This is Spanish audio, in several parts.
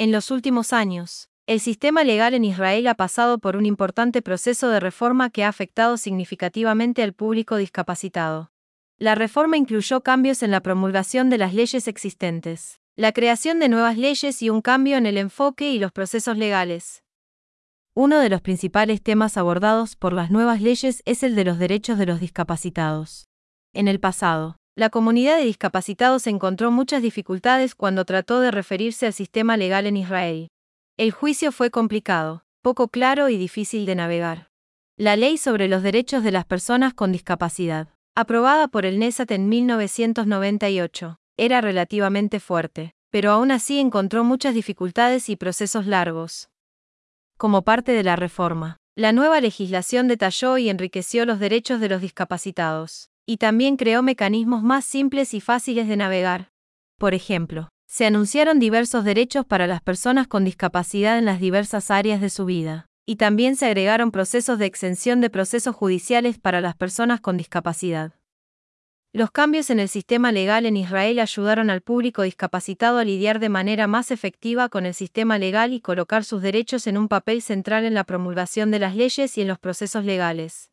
En los últimos años, el sistema legal en Israel ha pasado por un importante proceso de reforma que ha afectado significativamente al público discapacitado. La reforma incluyó cambios en la promulgación de las leyes existentes, la creación de nuevas leyes y un cambio en el enfoque y los procesos legales. Uno de los principales temas abordados por las nuevas leyes es el de los derechos de los discapacitados. En el pasado, la comunidad de discapacitados encontró muchas dificultades cuando trató de referirse al sistema legal en Israel. El juicio fue complicado, poco claro y difícil de navegar. La Ley sobre los Derechos de las Personas con Discapacidad, aprobada por el NESAT en 1998, era relativamente fuerte, pero aún así encontró muchas dificultades y procesos largos. Como parte de la reforma, la nueva legislación detalló y enriqueció los derechos de los discapacitados, y también creó mecanismos más simples y fáciles de navegar. Por ejemplo, se anunciaron diversos derechos para las personas con discapacidad en las diversas áreas de su vida, y también se agregaron procesos de exención de procesos judiciales para las personas con discapacidad. Los cambios en el sistema legal en Israel ayudaron al público discapacitado a lidiar de manera más efectiva con el sistema legal y colocar sus derechos en un papel central en la promulgación de las leyes y en los procesos legales.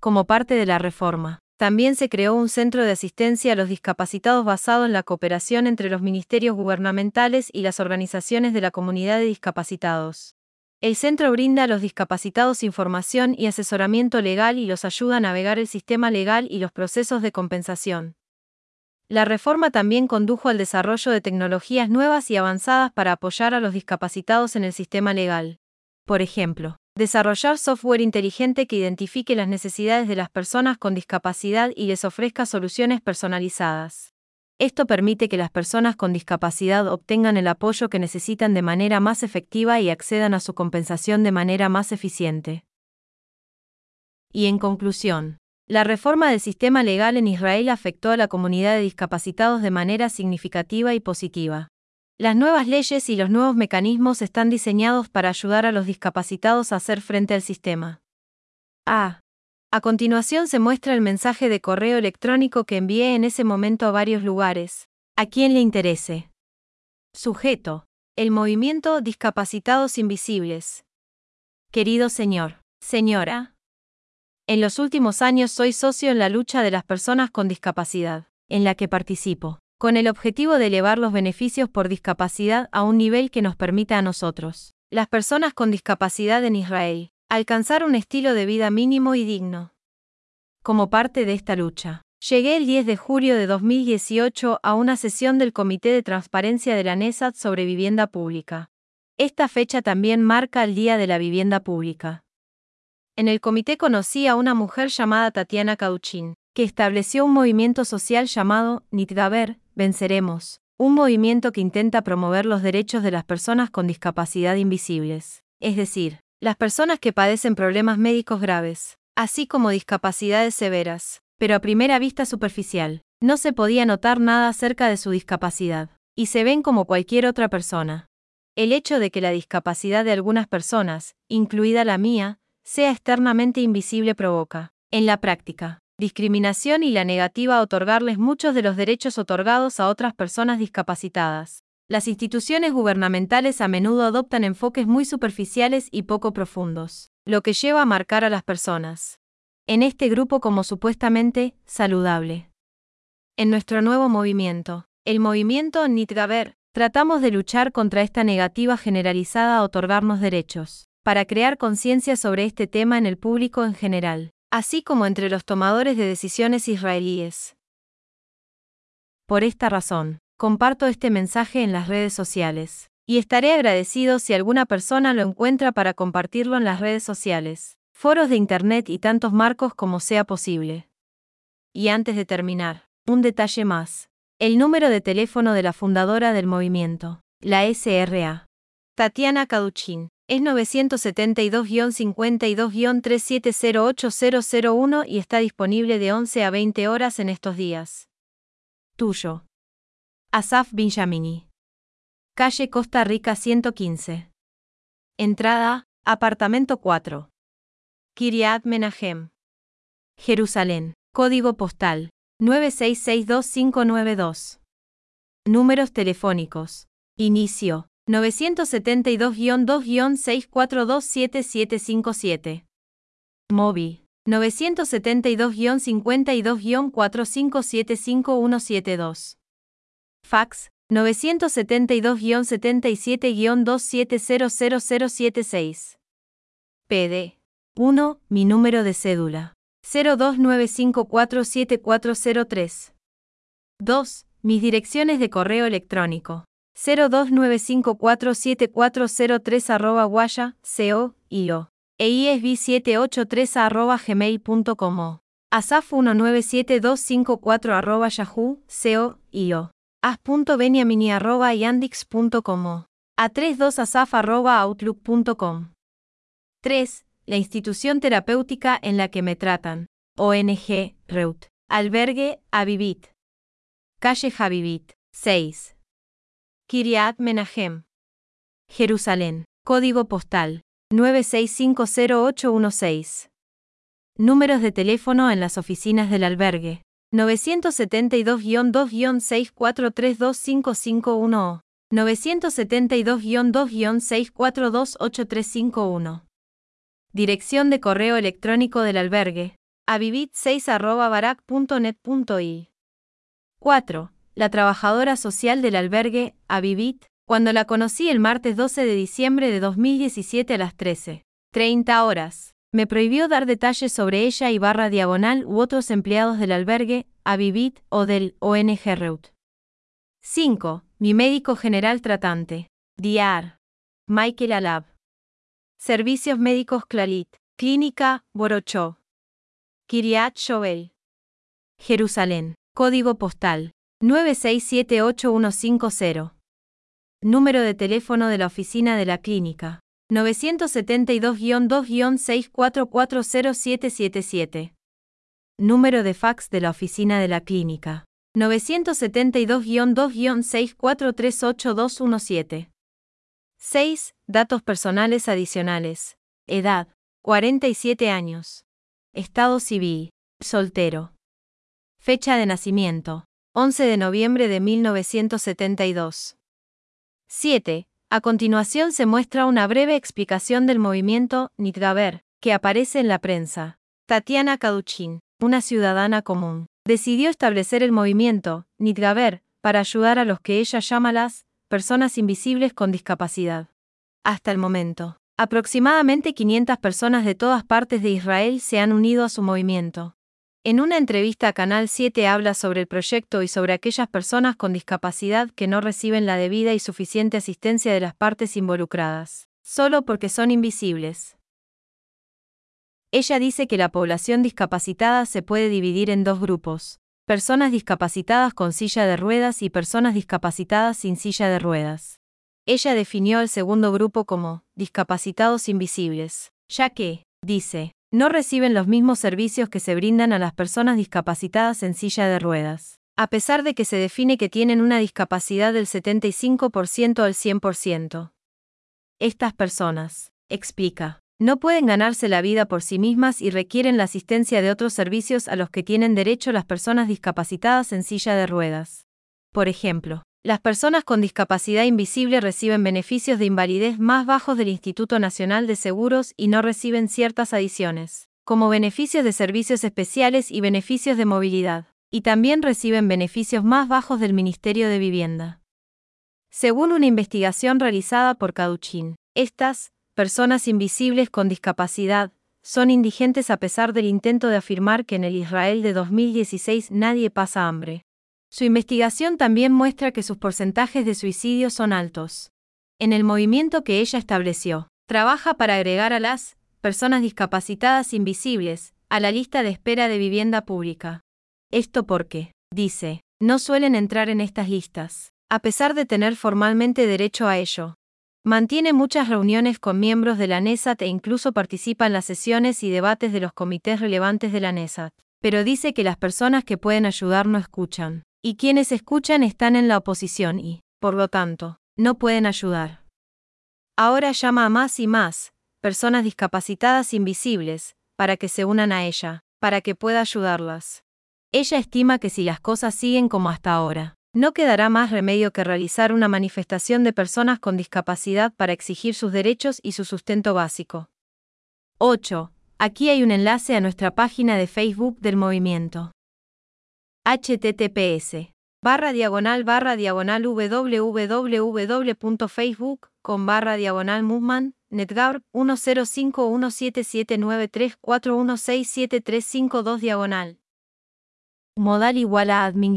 Como parte de la reforma, también se creó un centro de asistencia a los discapacitados basado en la cooperación entre los ministerios gubernamentales y las organizaciones de la comunidad de discapacitados. El centro brinda a los discapacitados información y asesoramiento legal y los ayuda a navegar el sistema legal y los procesos de compensación. La reforma también condujo al desarrollo de tecnologías nuevas y avanzadas para apoyar a los discapacitados en el sistema legal. Por ejemplo, Desarrollar software inteligente que identifique las necesidades de las personas con discapacidad y les ofrezca soluciones personalizadas. Esto permite que las personas con discapacidad obtengan el apoyo que necesitan de manera más efectiva y accedan a su compensación de manera más eficiente. Y en conclusión, la reforma del sistema legal en Israel afectó a la comunidad de discapacitados de manera significativa y positiva. Las nuevas leyes y los nuevos mecanismos están diseñados para ayudar a los discapacitados a hacer frente al sistema. A. A continuación se muestra el mensaje de correo electrónico que envié en ese momento a varios lugares. A quien le interese. Sujeto. El movimiento Discapacitados Invisibles. Querido señor, señora. En los últimos años soy socio en la lucha de las personas con discapacidad, en la que participo con el objetivo de elevar los beneficios por discapacidad a un nivel que nos permita a nosotros, las personas con discapacidad en Israel, alcanzar un estilo de vida mínimo y digno. Como parte de esta lucha, llegué el 10 de julio de 2018 a una sesión del Comité de Transparencia de la NESAT sobre vivienda pública. Esta fecha también marca el Día de la Vivienda Pública. En el comité conocí a una mujer llamada Tatiana Cauchin, que estableció un movimiento social llamado Nitgaber, Venceremos, un movimiento que intenta promover los derechos de las personas con discapacidad invisibles, es decir, las personas que padecen problemas médicos graves, así como discapacidades severas, pero a primera vista superficial, no se podía notar nada acerca de su discapacidad, y se ven como cualquier otra persona. El hecho de que la discapacidad de algunas personas, incluida la mía, sea externamente invisible provoca, en la práctica, discriminación y la negativa a otorgarles muchos de los derechos otorgados a otras personas discapacitadas. Las instituciones gubernamentales a menudo adoptan enfoques muy superficiales y poco profundos, lo que lleva a marcar a las personas en este grupo como supuestamente saludable. En nuestro nuevo movimiento, el movimiento Nitgaber, tratamos de luchar contra esta negativa generalizada a otorgarnos derechos, para crear conciencia sobre este tema en el público en general así como entre los tomadores de decisiones israelíes. Por esta razón, comparto este mensaje en las redes sociales, y estaré agradecido si alguna persona lo encuentra para compartirlo en las redes sociales, foros de Internet y tantos marcos como sea posible. Y antes de terminar, un detalle más. El número de teléfono de la fundadora del movimiento, la SRA. Tatiana Kaduchin, es 972-52-3708-001 y está disponible de 11 a 20 horas en estos días. Tuyo. Asaf Benjamini. Calle Costa Rica 115. Entrada, apartamento 4. Kiryat Menahem. Jerusalén. Código postal 9662592. Números telefónicos. Inicio 972-2-6427757. Mobi. 972-52-4575-172. Fax. 972-77-2700076. PD. 1. Mi número de cédula. 029547403. 2. Mis direcciones de correo electrónico. 029547403 arroba guaya, co, io. eisb783 gmail.com. asaf197254 arroba yahoo, co, io. as.beniamini arroba yandix.com. a32asaf arroba outlook.com. 3. La institución terapéutica en la que me tratan. ONG, Reut. Albergue, Avivit. Calle Javivit. 6. Kiryat Menahem. Jerusalén. Código postal. 9650816. Números de teléfono en las oficinas del albergue. 972-2-6432551 972-2-6428351. Dirección de correo electrónico del albergue. avivit6 4. La trabajadora social del albergue, Avivit, cuando la conocí el martes 12 de diciembre de 2017 a las 13.30 horas. Me prohibió dar detalles sobre ella y barra diagonal u otros empleados del albergue, Avivit o del ONG Reut. 5. Mi médico general tratante. DIAR. Michael Alab. Servicios médicos Clalit. Clínica, Borochó. Kiryat Shovel. Jerusalén. Código postal. 9678150. Número de teléfono de la oficina de la clínica. 972-2-6440777. Número de fax de la oficina de la clínica. 972-2-6438217. 6. Datos personales adicionales. Edad. 47 años. Estado civil. Soltero. Fecha de nacimiento. 11 de noviembre de 1972. 7. A continuación se muestra una breve explicación del movimiento Nitgaber, que aparece en la prensa. Tatiana Kaduchin, una ciudadana común, decidió establecer el movimiento Nitgaber para ayudar a los que ella llama las personas invisibles con discapacidad. Hasta el momento, aproximadamente 500 personas de todas partes de Israel se han unido a su movimiento. En una entrevista a Canal 7 habla sobre el proyecto y sobre aquellas personas con discapacidad que no reciben la debida y suficiente asistencia de las partes involucradas, solo porque son invisibles. Ella dice que la población discapacitada se puede dividir en dos grupos, personas discapacitadas con silla de ruedas y personas discapacitadas sin silla de ruedas. Ella definió el segundo grupo como discapacitados invisibles, ya que, dice, no reciben los mismos servicios que se brindan a las personas discapacitadas en silla de ruedas, a pesar de que se define que tienen una discapacidad del 75% al 100%. Estas personas, explica, no pueden ganarse la vida por sí mismas y requieren la asistencia de otros servicios a los que tienen derecho las personas discapacitadas en silla de ruedas. Por ejemplo, las personas con discapacidad invisible reciben beneficios de invalidez más bajos del Instituto Nacional de Seguros y no reciben ciertas adiciones, como beneficios de servicios especiales y beneficios de movilidad, y también reciben beneficios más bajos del Ministerio de Vivienda. Según una investigación realizada por Caduchin, estas, personas invisibles con discapacidad, son indigentes a pesar del intento de afirmar que en el Israel de 2016 nadie pasa hambre. Su investigación también muestra que sus porcentajes de suicidio son altos. En el movimiento que ella estableció, trabaja para agregar a las personas discapacitadas invisibles a la lista de espera de vivienda pública. Esto porque, dice, no suelen entrar en estas listas, a pesar de tener formalmente derecho a ello. Mantiene muchas reuniones con miembros de la NESAT e incluso participa en las sesiones y debates de los comités relevantes de la NESAT, pero dice que las personas que pueden ayudar no escuchan. Y quienes escuchan están en la oposición y, por lo tanto, no pueden ayudar. Ahora llama a más y más, personas discapacitadas invisibles, para que se unan a ella, para que pueda ayudarlas. Ella estima que si las cosas siguen como hasta ahora, No quedará más remedio que realizar una manifestación de personas con discapacidad para exigir sus derechos y su sustento básico. 8. Aquí hay un enlace a nuestra página de Facebook del movimiento. Https barra diagonal barra diagonal www.facebook con barra diagonal movement netgab 10517793416735 diagonal. Modal igual a admin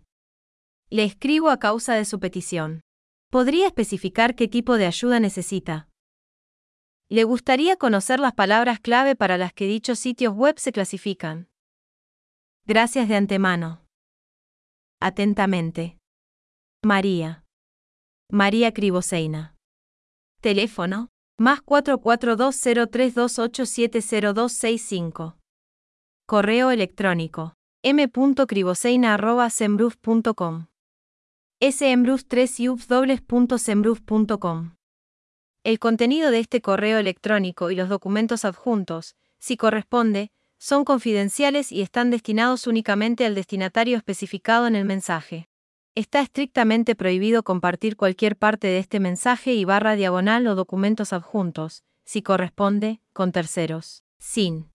le escribo a causa de su petición. ¿Podría especificar qué tipo de ayuda necesita? Le gustaría conocer las palabras clave para las que dichos sitios web se clasifican. Gracias de antemano. Atentamente. María. María Criboseina. Teléfono, más 44203287065. Correo electrónico, m.criboseina.sembruf.com sembruf3 El contenido de este correo electrónico y los documentos adjuntos, si corresponde, son confidenciales y están destinados únicamente al destinatario especificado en el mensaje. Está estrictamente prohibido compartir cualquier parte de este mensaje y barra diagonal o documentos adjuntos, si corresponde, con terceros, sin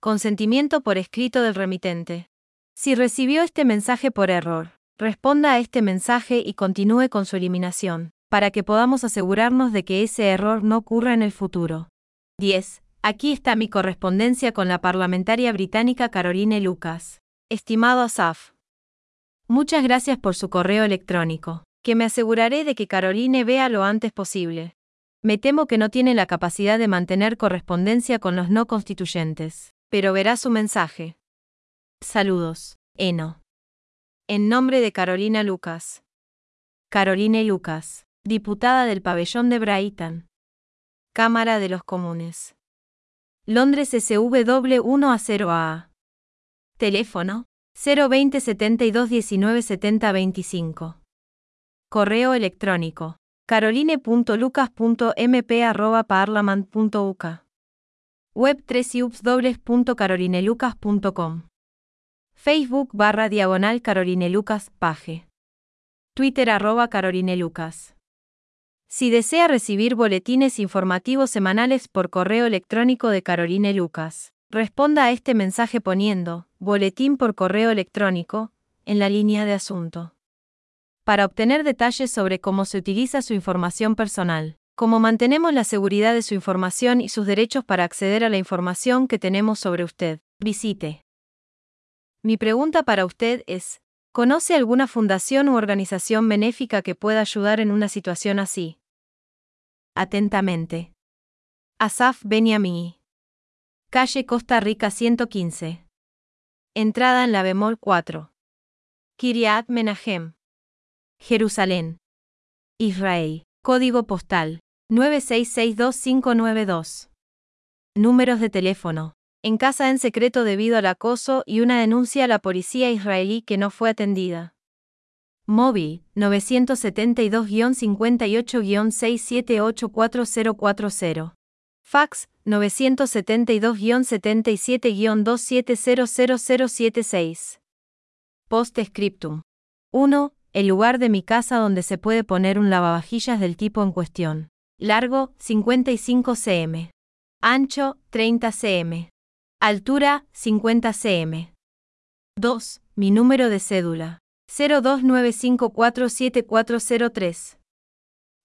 consentimiento por escrito del remitente. Si recibió este mensaje por error, Responda a este mensaje y continúe con su eliminación, para que podamos asegurarnos de que ese error no ocurra en el futuro. 10. Aquí está mi correspondencia con la parlamentaria británica Caroline Lucas. Estimado Asaf. Muchas gracias por su correo electrónico, que me aseguraré de que Caroline vea lo antes posible. Me temo que no tiene la capacidad de mantener correspondencia con los no constituyentes, pero verá su mensaje. Saludos, Eno. En nombre de Carolina Lucas. Caroline Lucas, diputada del pabellón de Brighton. Cámara de los Comunes. Londres SW 1 a 0 A. Teléfono 020 72 19 70 25. Correo electrónico caroline.lucas.mp.parliament.uk. Web 3 www.carolinelucas.com. Facebook barra diagonal Caroline Lucas Paje. Twitter arroba Caroline Lucas. Si desea recibir boletines informativos semanales por correo electrónico de Caroline Lucas, responda a este mensaje poniendo boletín por correo electrónico en la línea de asunto. Para obtener detalles sobre cómo se utiliza su información personal, cómo mantenemos la seguridad de su información y sus derechos para acceder a la información que tenemos sobre usted, visite mi pregunta para usted es, ¿conoce alguna fundación u organización benéfica que pueda ayudar en una situación así? Atentamente. Asaf Beniamini. Calle Costa Rica 115. Entrada en la bemol 4. Kiryat Menahem. Jerusalén. Israel. Código postal 9662592. Números de teléfono en casa en secreto debido al acoso y una denuncia a la policía israelí que no fue atendida. Móvil 972-58-6784040. Fax 972-77-27000076. Post scriptum. 1. El lugar de mi casa donde se puede poner un lavavajillas del tipo en cuestión. Largo 55 cm. Ancho 30 cm. Altura, 50 cm. 2. Mi número de cédula. 029547403.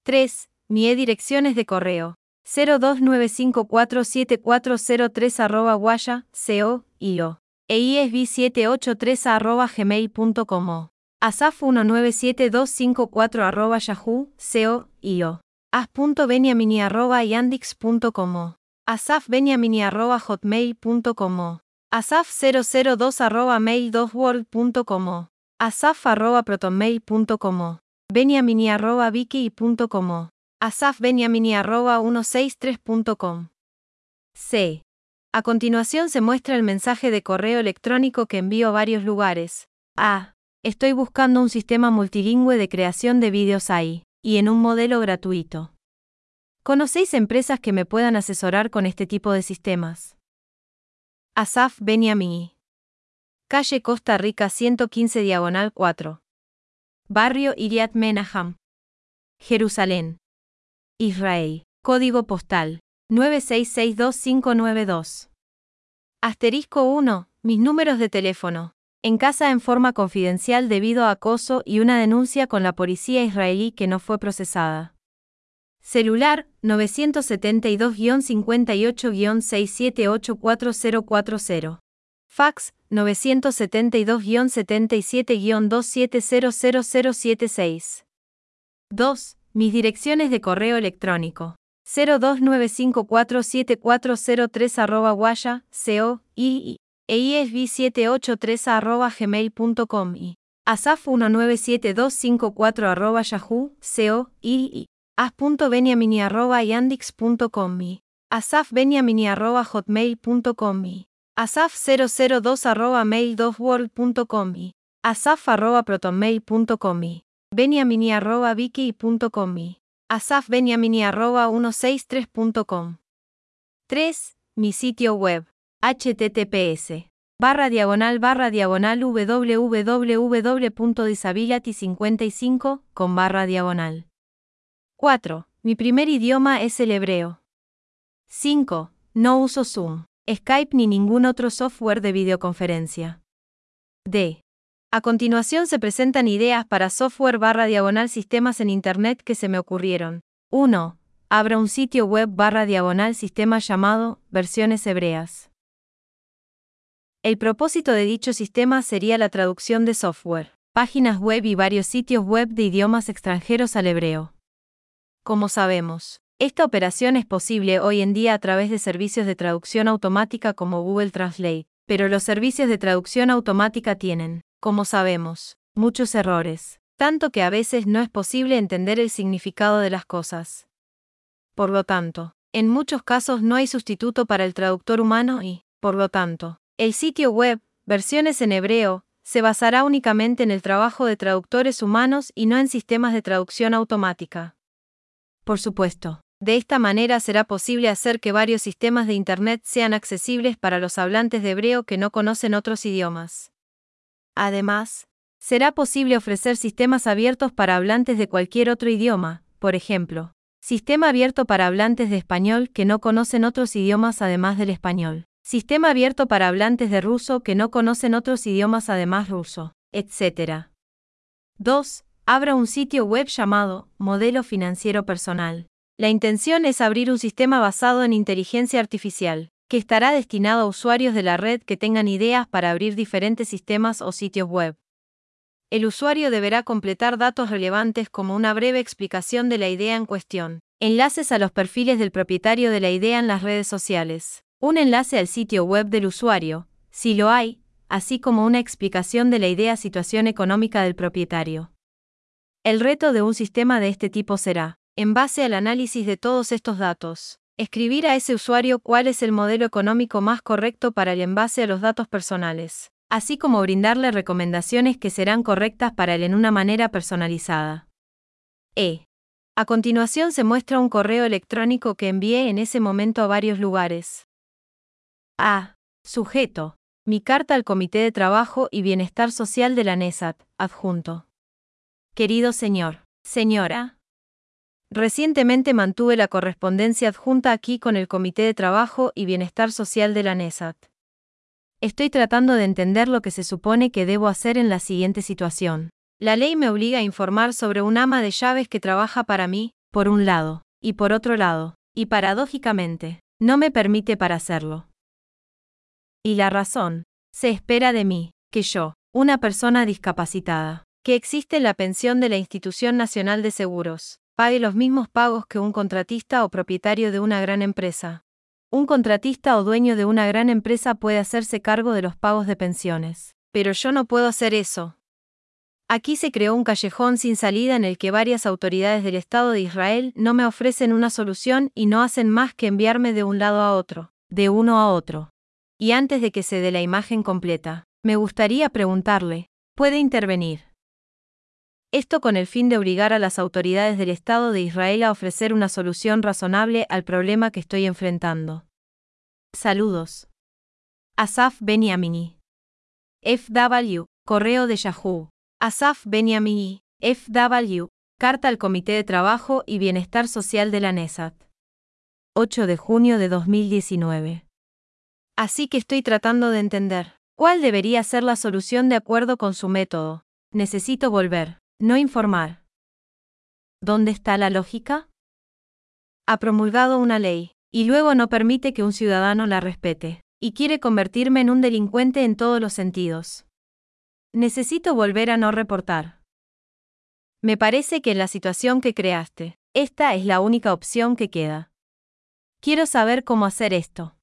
3. Mi e-direcciones de correo. 029547403 arroba guaya, co, io. eisb783 arroba gmail.com. asaf197254 arroba yahoo, co, io. as.beniamini arroba yandix.com asafbeniamini.hotmail.com, asaf002.mail2world.com, asaf.protonmail.com. beniamini.viki.com. asafbeniamini.163.com. C. A continuación se muestra el mensaje de correo electrónico que envío a varios lugares. A. Estoy buscando un sistema multilingüe de creación de vídeos ahí, y en un modelo gratuito. ¿Conocéis empresas que me puedan asesorar con este tipo de sistemas? Asaf Beniamini. Calle Costa Rica 115 Diagonal 4. Barrio Iriat Menaham. Jerusalén. Israel. Código postal 9662592. Asterisco 1. Mis números de teléfono. En casa en forma confidencial debido a acoso y una denuncia con la policía israelí que no fue procesada. Celular 972-58-6784040. Fax 972-77-27000076. 2. Mis direcciones de correo electrónico. 029547403 arroba guaya, co, y, e isb783 arroba gmail.com y asaf197254 arroba yahoo, co, y, as.beniamini arroba yandix.com y asafbeniamini arroba hotmail.com y asaf002 arroba mail2world.com y asaf arroba protonmail.com y beniamini arroba viki.com y asafbeniamini arroba 163.com 3. Mi sitio web https barra diagonal barra diagonal www.disability55 con barra diagonal 4. Mi primer idioma es el hebreo. 5. No uso Zoom, Skype ni ningún otro software de videoconferencia. D. A continuación se presentan ideas para software barra diagonal sistemas en Internet que se me ocurrieron. 1. Abra un sitio web barra diagonal sistema llamado versiones hebreas. El propósito de dicho sistema sería la traducción de software, páginas web y varios sitios web de idiomas extranjeros al hebreo. Como sabemos, esta operación es posible hoy en día a través de servicios de traducción automática como Google Translate, pero los servicios de traducción automática tienen, como sabemos, muchos errores, tanto que a veces no es posible entender el significado de las cosas. Por lo tanto, en muchos casos no hay sustituto para el traductor humano y, por lo tanto, el sitio web, versiones en hebreo, se basará únicamente en el trabajo de traductores humanos y no en sistemas de traducción automática. Por supuesto, de esta manera será posible hacer que varios sistemas de Internet sean accesibles para los hablantes de hebreo que no conocen otros idiomas. Además, será posible ofrecer sistemas abiertos para hablantes de cualquier otro idioma, por ejemplo, sistema abierto para hablantes de español que no conocen otros idiomas además del español, sistema abierto para hablantes de ruso que no conocen otros idiomas además ruso, etc. 2 abra un sitio web llamado Modelo Financiero Personal. La intención es abrir un sistema basado en inteligencia artificial, que estará destinado a usuarios de la red que tengan ideas para abrir diferentes sistemas o sitios web. El usuario deberá completar datos relevantes como una breve explicación de la idea en cuestión, enlaces a los perfiles del propietario de la idea en las redes sociales, un enlace al sitio web del usuario, si lo hay, así como una explicación de la idea situación económica del propietario. El reto de un sistema de este tipo será, en base al análisis de todos estos datos, escribir a ese usuario cuál es el modelo económico más correcto para él en base a los datos personales, así como brindarle recomendaciones que serán correctas para él en una manera personalizada. E. A continuación se muestra un correo electrónico que envié en ese momento a varios lugares. A. Sujeto. Mi carta al Comité de Trabajo y Bienestar Social de la NESAT, adjunto. Querido señor, señora. Recientemente mantuve la correspondencia adjunta aquí con el Comité de Trabajo y Bienestar Social de la NESAT. Estoy tratando de entender lo que se supone que debo hacer en la siguiente situación. La ley me obliga a informar sobre un ama de llaves que trabaja para mí, por un lado, y por otro lado, y paradójicamente, no me permite para hacerlo. Y la razón, se espera de mí, que yo, una persona discapacitada, que existe la pensión de la Institución Nacional de Seguros, pague los mismos pagos que un contratista o propietario de una gran empresa. Un contratista o dueño de una gran empresa puede hacerse cargo de los pagos de pensiones, pero yo no puedo hacer eso. Aquí se creó un callejón sin salida en el que varias autoridades del Estado de Israel no me ofrecen una solución y no hacen más que enviarme de un lado a otro, de uno a otro. Y antes de que se dé la imagen completa, me gustaría preguntarle, ¿puede intervenir? Esto con el fin de obligar a las autoridades del Estado de Israel a ofrecer una solución razonable al problema que estoy enfrentando. Saludos. Asaf Beniamini. FW, Correo de Yahoo. Asaf Beniamini, FW, Carta al Comité de Trabajo y Bienestar Social de la NESAT. 8 de junio de 2019. Así que estoy tratando de entender cuál debería ser la solución de acuerdo con su método. Necesito volver. No informar. ¿Dónde está la lógica? Ha promulgado una ley, y luego no permite que un ciudadano la respete, y quiere convertirme en un delincuente en todos los sentidos. Necesito volver a no reportar. Me parece que en la situación que creaste, esta es la única opción que queda. Quiero saber cómo hacer esto.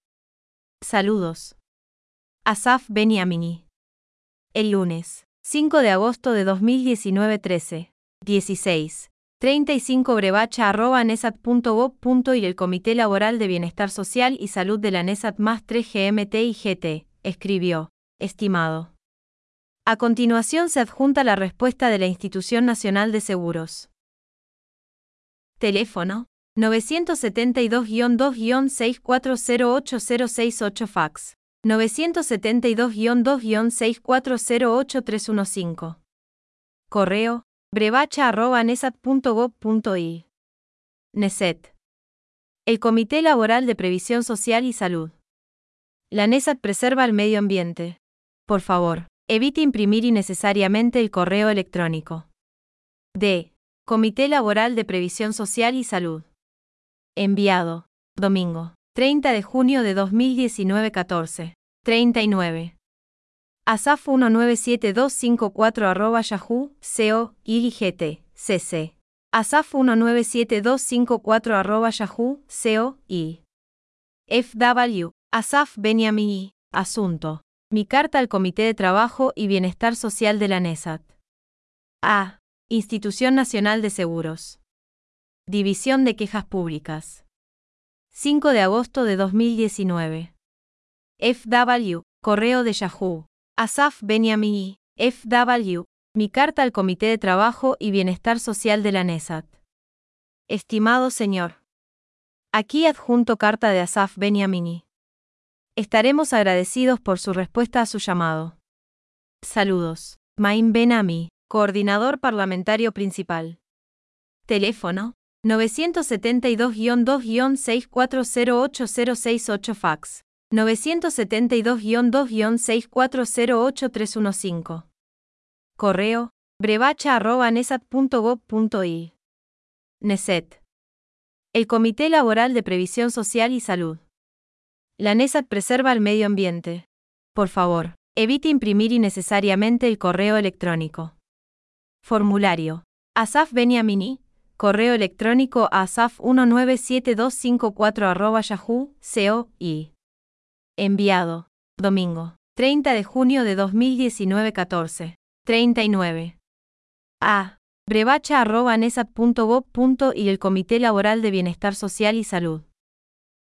Saludos. Asaf Beniamini. El lunes. 5 de agosto de 2019 13. 16. 35 brevacha arroba y el Comité Laboral de Bienestar Social y Salud de la NESAT más 3 GMT y GT, escribió, estimado. A continuación se adjunta la respuesta de la Institución Nacional de Seguros. Teléfono 972-2-6408-068 fax 972-2-6408-315. Correo, brevacha.nesat.gov.il. NESET. El Comité Laboral de Previsión Social y Salud. La NESAT preserva el medio ambiente. Por favor, evite imprimir innecesariamente el correo electrónico. D. Comité Laboral de Previsión Social y Salud. Enviado. Domingo. 30 de junio de 2019 14. 39. Asaf 197254 arroba yahoo, co, IGT, cc. Asaf 197254 arroba yahoo, co, i. FW, Asaf Benyamin, asunto. Mi carta al Comité de Trabajo y Bienestar Social de la NESAT. A. Institución Nacional de Seguros. División de Quejas Públicas. 5 de agosto de 2019. FW, Correo de Yahoo. Asaf Benyamini, FW, mi carta al Comité de Trabajo y Bienestar Social de la NESAT. Estimado señor. Aquí adjunto carta de Asaf Benyamini. Estaremos agradecidos por su respuesta a su llamado. Saludos. Maim Benami, coordinador parlamentario principal. Teléfono 972-2-6408-068 fax. 972-2-6408-315. Correo, brevacha.nesat.gov.il. NESET. El Comité Laboral de Previsión Social y Salud. La NESAT preserva el medio ambiente. Por favor, evite imprimir innecesariamente el correo electrónico. Formulario. Asaf Beniamini, correo electrónico a asaf197254 yahoo, co, y. Enviado. Domingo. 30 de junio de 2019 14. 39. A. brevacha.nesat.gov. y el Comité Laboral de Bienestar Social y Salud.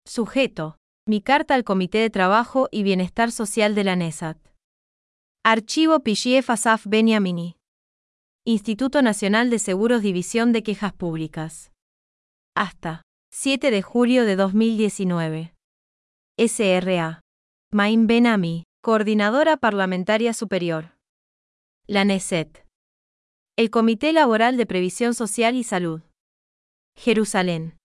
Sujeto. Mi carta al Comité de Trabajo y Bienestar Social de la NESAT. Archivo Pichiev Asaf Beniamini. Instituto Nacional de Seguros División de Quejas Públicas. Hasta 7 de julio de 2019. SRA. Maim Benami, Coordinadora Parlamentaria Superior. La NESET. El Comité Laboral de Previsión Social y Salud. Jerusalén.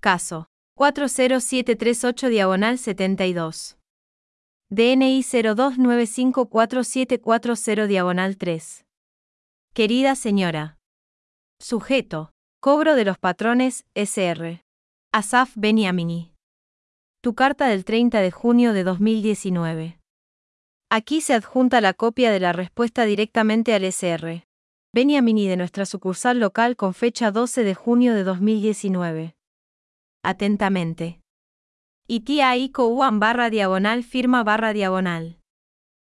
Caso 40738 diagonal 72. DNI 02954740 diagonal 3. Querida señora. Sujeto. Cobro de los patrones, SR. Asaf Beniamini. Tu carta del 30 de junio de 2019. Aquí se adjunta la copia de la respuesta directamente al SR. Beniamini de nuestra sucursal local con fecha 12 de junio de 2019. Atentamente. ITAICO UAN barra diagonal firma barra diagonal.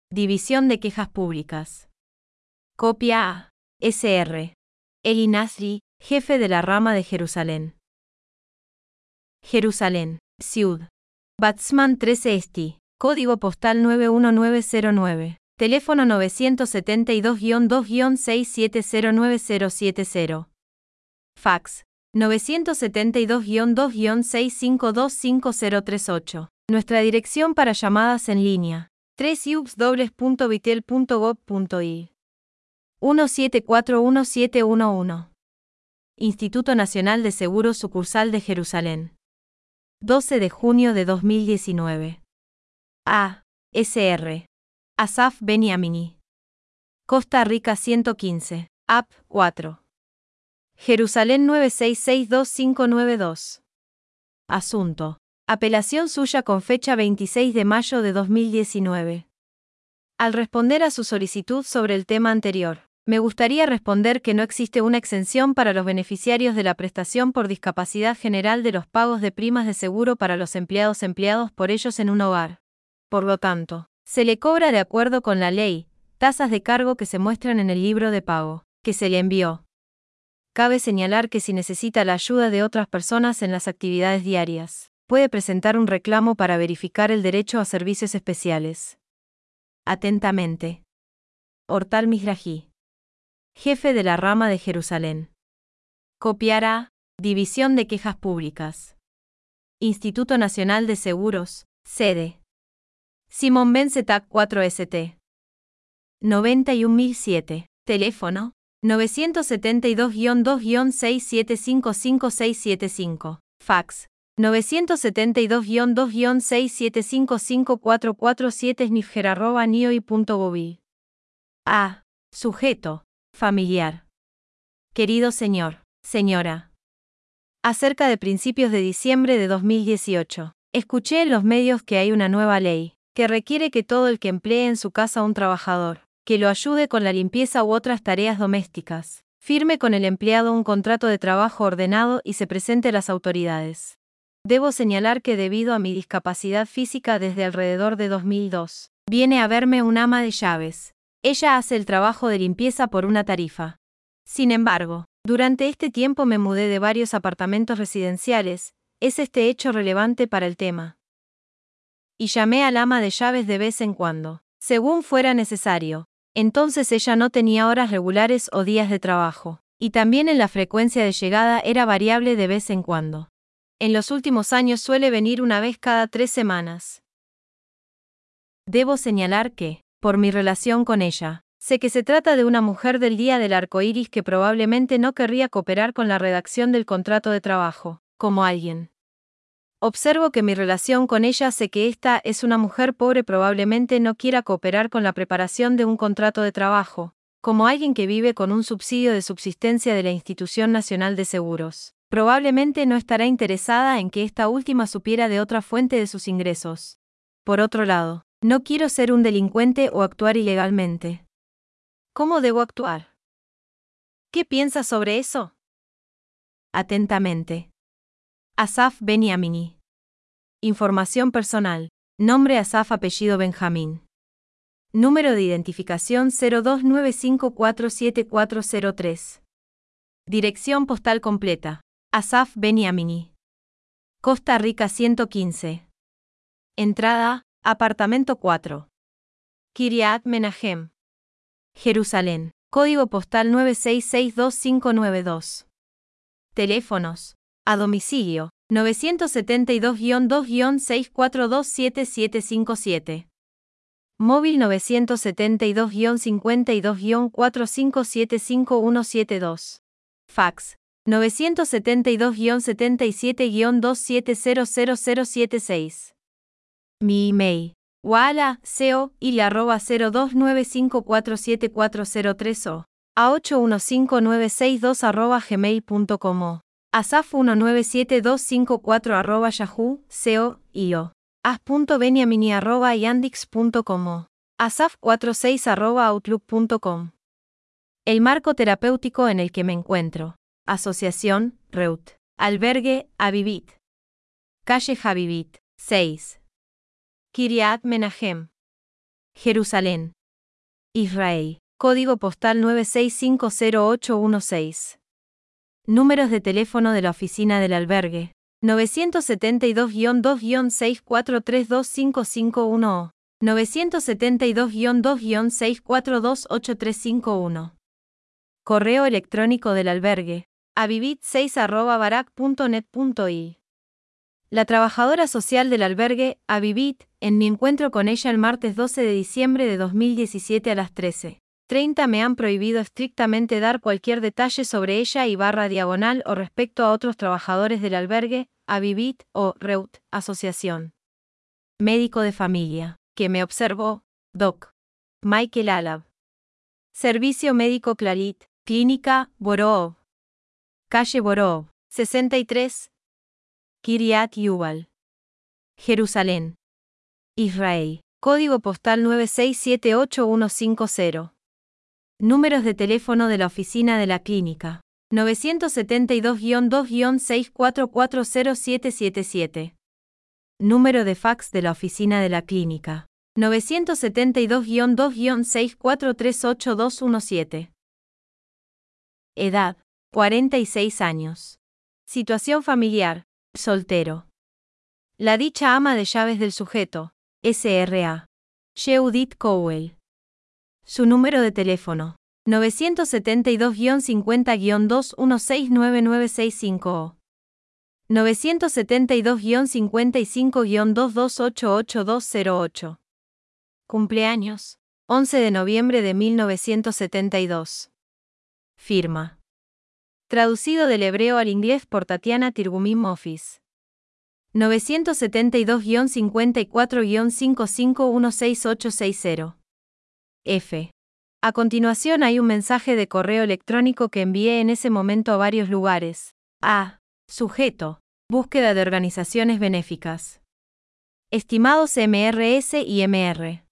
División de Quejas Públicas. Copia a. SR. Eli Nasri, jefe de la rama de Jerusalén. Jerusalén, Ciudad. Batsman 13 Esti. Código postal 91909. Teléfono 972-2-6709070. Fax 972-2-6525038. Nuestra dirección para llamadas en línea. 3 ubsdobles.vitel.gov.il 174111. Instituto Nacional de Seguros Sucursal de Jerusalén. 12 de junio de 2019. A. SR. Asaf Beniamini. Costa Rica 115. AP 4. Jerusalén 9662592. Asunto. Apelación suya con fecha 26 de mayo de 2019. Al responder a su solicitud sobre el tema anterior, me gustaría responder que no existe una exención para los beneficiarios de la prestación por discapacidad general de los pagos de primas de seguro para los empleados empleados por ellos en un hogar. Por lo tanto, se le cobra de acuerdo con la ley, tasas de cargo que se muestran en el libro de pago, que se le envió. Cabe señalar que si necesita la ayuda de otras personas en las actividades diarias, puede presentar un reclamo para verificar el derecho a servicios especiales. Atentamente. Hortal Misrají. Jefe de la rama de Jerusalén. Copiará, División de Quejas Públicas. Instituto Nacional de Seguros, sede. Simón Benzetag 4ST. 91007. Teléfono 972-2-6755675. Fax 972-2-6755447 snifger.nioi.gobi. A. Sujeto. Familiar. Querido señor, señora. Acerca de principios de diciembre de 2018, escuché en los medios que hay una nueva ley, que requiere que todo el que emplee en su casa un trabajador, que lo ayude con la limpieza u otras tareas domésticas, firme con el empleado un contrato de trabajo ordenado y se presente a las autoridades. Debo señalar que debido a mi discapacidad física desde alrededor de 2002, viene a verme un ama de llaves. Ella hace el trabajo de limpieza por una tarifa. Sin embargo, durante este tiempo me mudé de varios apartamentos residenciales, es este hecho relevante para el tema y llamé al ama de llaves de vez en cuando, según fuera necesario. Entonces ella no tenía horas regulares o días de trabajo, y también en la frecuencia de llegada era variable de vez en cuando. En los últimos años suele venir una vez cada tres semanas. Debo señalar que, por mi relación con ella, sé que se trata de una mujer del día del arco iris que probablemente no querría cooperar con la redacción del contrato de trabajo, como alguien Observo que mi relación con ella sé que esta es una mujer pobre probablemente no quiera cooperar con la preparación de un contrato de trabajo, como alguien que vive con un subsidio de subsistencia de la Institución Nacional de Seguros. Probablemente no estará interesada en que esta última supiera de otra fuente de sus ingresos. Por otro lado, no quiero ser un delincuente o actuar ilegalmente. ¿Cómo debo actuar? ¿Qué piensas sobre eso? Atentamente. Asaf Beniamini. Información personal. Nombre Asaf apellido Benjamín. Número de identificación 0295474003. Dirección postal completa. Asaf Beniamini. Costa Rica 115. Entrada, apartamento 4. Kiryat Menahem. Jerusalén. Código postal 9662592. Teléfonos a domicilio, 972-2-6427757. Móvil 972-52-45755172. Fax 972-77-27000076. Mi email. Wala, SEO, y arroba 0295474030 o a 815962 arroba gmail.com asaf197254 arroba yahoo, seo, io. as.beniamini arroba yandix.com. asaf46 arroba outlook.com. El marco terapéutico en el que me encuentro. Asociación, Reut. Albergue, Avivit. Calle Javivit, 6. Kiryat Menahem. Jerusalén. Israel. código postal 9650816. Números de teléfono de la oficina del albergue. 972-2-6432551 o 972-2-6428351. Correo electrónico del albergue. avivit6.barak.net.i La trabajadora social del albergue, Avivit, en mi encuentro con ella el martes 12 de diciembre de 2017 a las 13. 30 me han prohibido estrictamente dar cualquier detalle sobre ella y barra diagonal o respecto a otros trabajadores del albergue, Avivit o Reut, Asociación. Médico de familia, que me observó, Doc. Michael Alab. Servicio Médico Clarit, Clínica, Borov. Calle Borov, 63. Kiryat Yuval. Jerusalén. Israel. Código postal 9678150. Números de teléfono de la oficina de la clínica. 972-2-6440777. Número de fax de la oficina de la clínica. 972-2-6438217. Edad. 46 años. Situación familiar. Soltero. La dicha ama de llaves del sujeto. SRA. Sheudit Cowell. Su número de teléfono. 972-50-2169965 o 972-55-2288208. Cumpleaños. 11 de noviembre de 1972. Firma. Traducido del hebreo al inglés por Tatiana Tirgumim Office. 972-54-55168860. F. A continuación hay un mensaje de correo electrónico que envié en ese momento a varios lugares. A. Sujeto. Búsqueda de organizaciones benéficas. Estimados MRS y MR.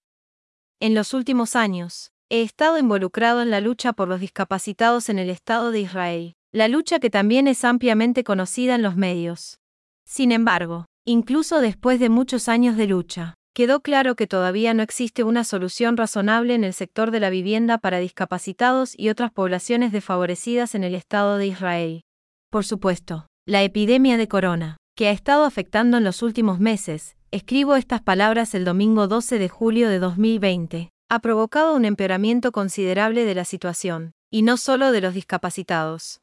En los últimos años, he estado involucrado en la lucha por los discapacitados en el Estado de Israel, la lucha que también es ampliamente conocida en los medios. Sin embargo, incluso después de muchos años de lucha, quedó claro que todavía no existe una solución razonable en el sector de la vivienda para discapacitados y otras poblaciones desfavorecidas en el Estado de Israel. Por supuesto, la epidemia de corona, que ha estado afectando en los últimos meses, escribo estas palabras el domingo 12 de julio de 2020, ha provocado un empeoramiento considerable de la situación, y no solo de los discapacitados.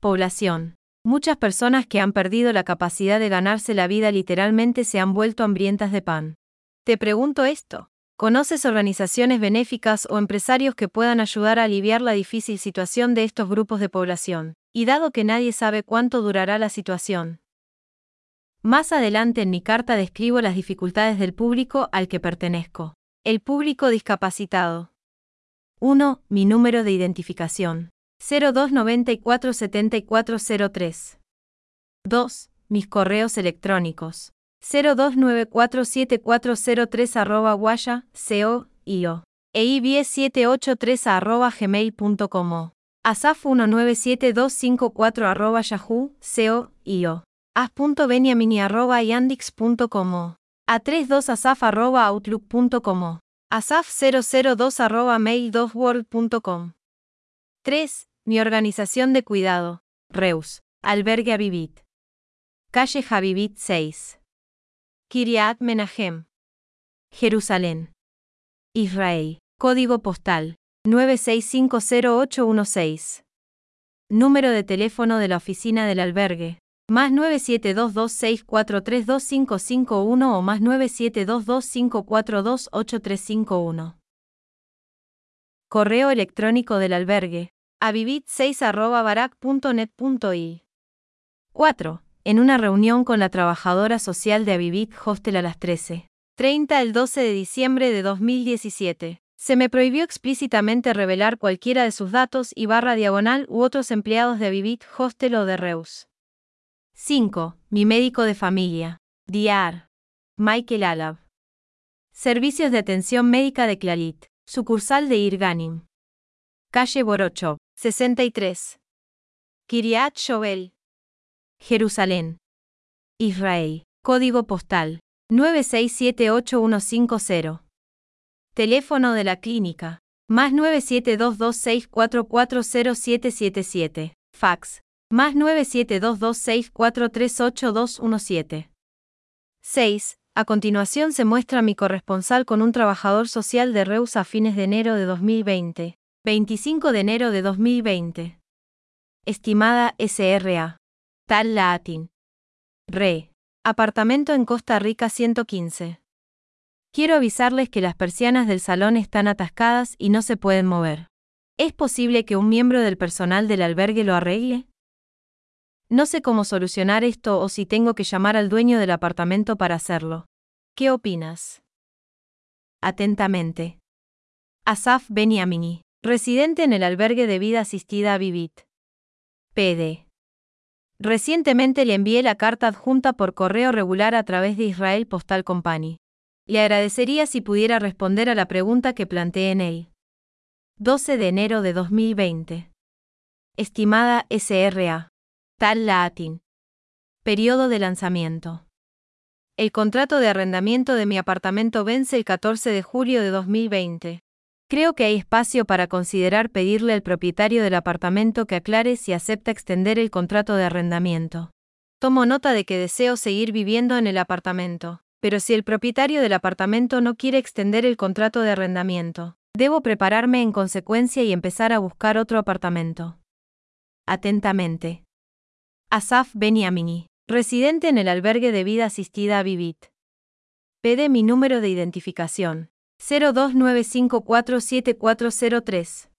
Población. Muchas personas que han perdido la capacidad de ganarse la vida literalmente se han vuelto hambrientas de pan. Te pregunto esto. ¿Conoces organizaciones benéficas o empresarios que puedan ayudar a aliviar la difícil situación de estos grupos de población? Y dado que nadie sabe cuánto durará la situación. Más adelante en mi carta describo las dificultades del público al que pertenezco. El público discapacitado. 1. Mi número de identificación. 02947403. 2. Mis correos electrónicos. 02947403 arroba guaya, co, io. eib783 arroba gmail.com. asaf197254 arroba yahoo, co, io. as.beniamini arroba yandix.com. a32asaf arroba outlook.com. asaf002 arroba mail2world.com. 3. Mi organización de cuidado. Reus. Albergue Avivit. Calle Javivit 6. Kiryat Menahem. Jerusalén. Israel. Código postal 9650816. Número de teléfono de la oficina del albergue. Más 97226432551 o más 97225428351. Correo electrónico del albergue. avivit6.barak.net.i. 4 en una reunión con la trabajadora social de Avivit Hostel a las 13. 30 el 12 de diciembre de 2017. Se me prohibió explícitamente revelar cualquiera de sus datos y barra diagonal u otros empleados de Avivit Hostel o de Reus. 5. Mi médico de familia. Diar. Michael Alab. Servicios de atención médica de Clarit. Sucursal de Irganim. Calle Borocho, 63. Kiryat Shovel. Jerusalén. Israel. Código postal 9678150. Teléfono de la clínica Más 97226440777. Fax. Más 97226438217. 6. A continuación se muestra mi corresponsal con un trabajador social de Reus a fines de enero de 2020. 25 de enero de 2020. Estimada SRA. Tal Latin. Re. Apartamento en Costa Rica 115. Quiero avisarles que las persianas del salón están atascadas y no se pueden mover. ¿Es posible que un miembro del personal del albergue lo arregle? No sé cómo solucionar esto o si tengo que llamar al dueño del apartamento para hacerlo. ¿Qué opinas? Atentamente. Asaf Beniamini, residente en el albergue de vida asistida a Vivit. PD. Recientemente le envié la carta adjunta por correo regular a través de Israel Postal Company. Le agradecería si pudiera responder a la pregunta que planteé en él. 12 de enero de 2020. Estimada SRA. Tal Latin. Periodo de lanzamiento. El contrato de arrendamiento de mi apartamento vence el 14 de julio de 2020. Creo que hay espacio para considerar pedirle al propietario del apartamento que aclare si acepta extender el contrato de arrendamiento. Tomo nota de que deseo seguir viviendo en el apartamento. Pero si el propietario del apartamento no quiere extender el contrato de arrendamiento, debo prepararme en consecuencia y empezar a buscar otro apartamento. Atentamente. Asaf Beniamini, residente en el albergue de vida asistida a Vivit. Pede mi número de identificación. 029547403.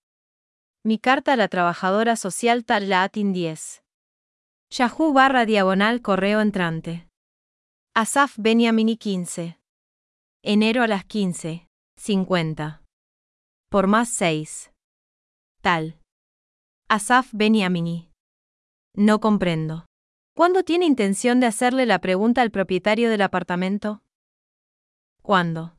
Mi carta a la trabajadora social Tal Latin 10. Yahoo barra diagonal correo entrante. Asaf Beniamini 15. Enero a las 15. 50. Por más 6. Tal. Asaf Beniamini. No comprendo. ¿Cuándo tiene intención de hacerle la pregunta al propietario del apartamento? ¿Cuándo?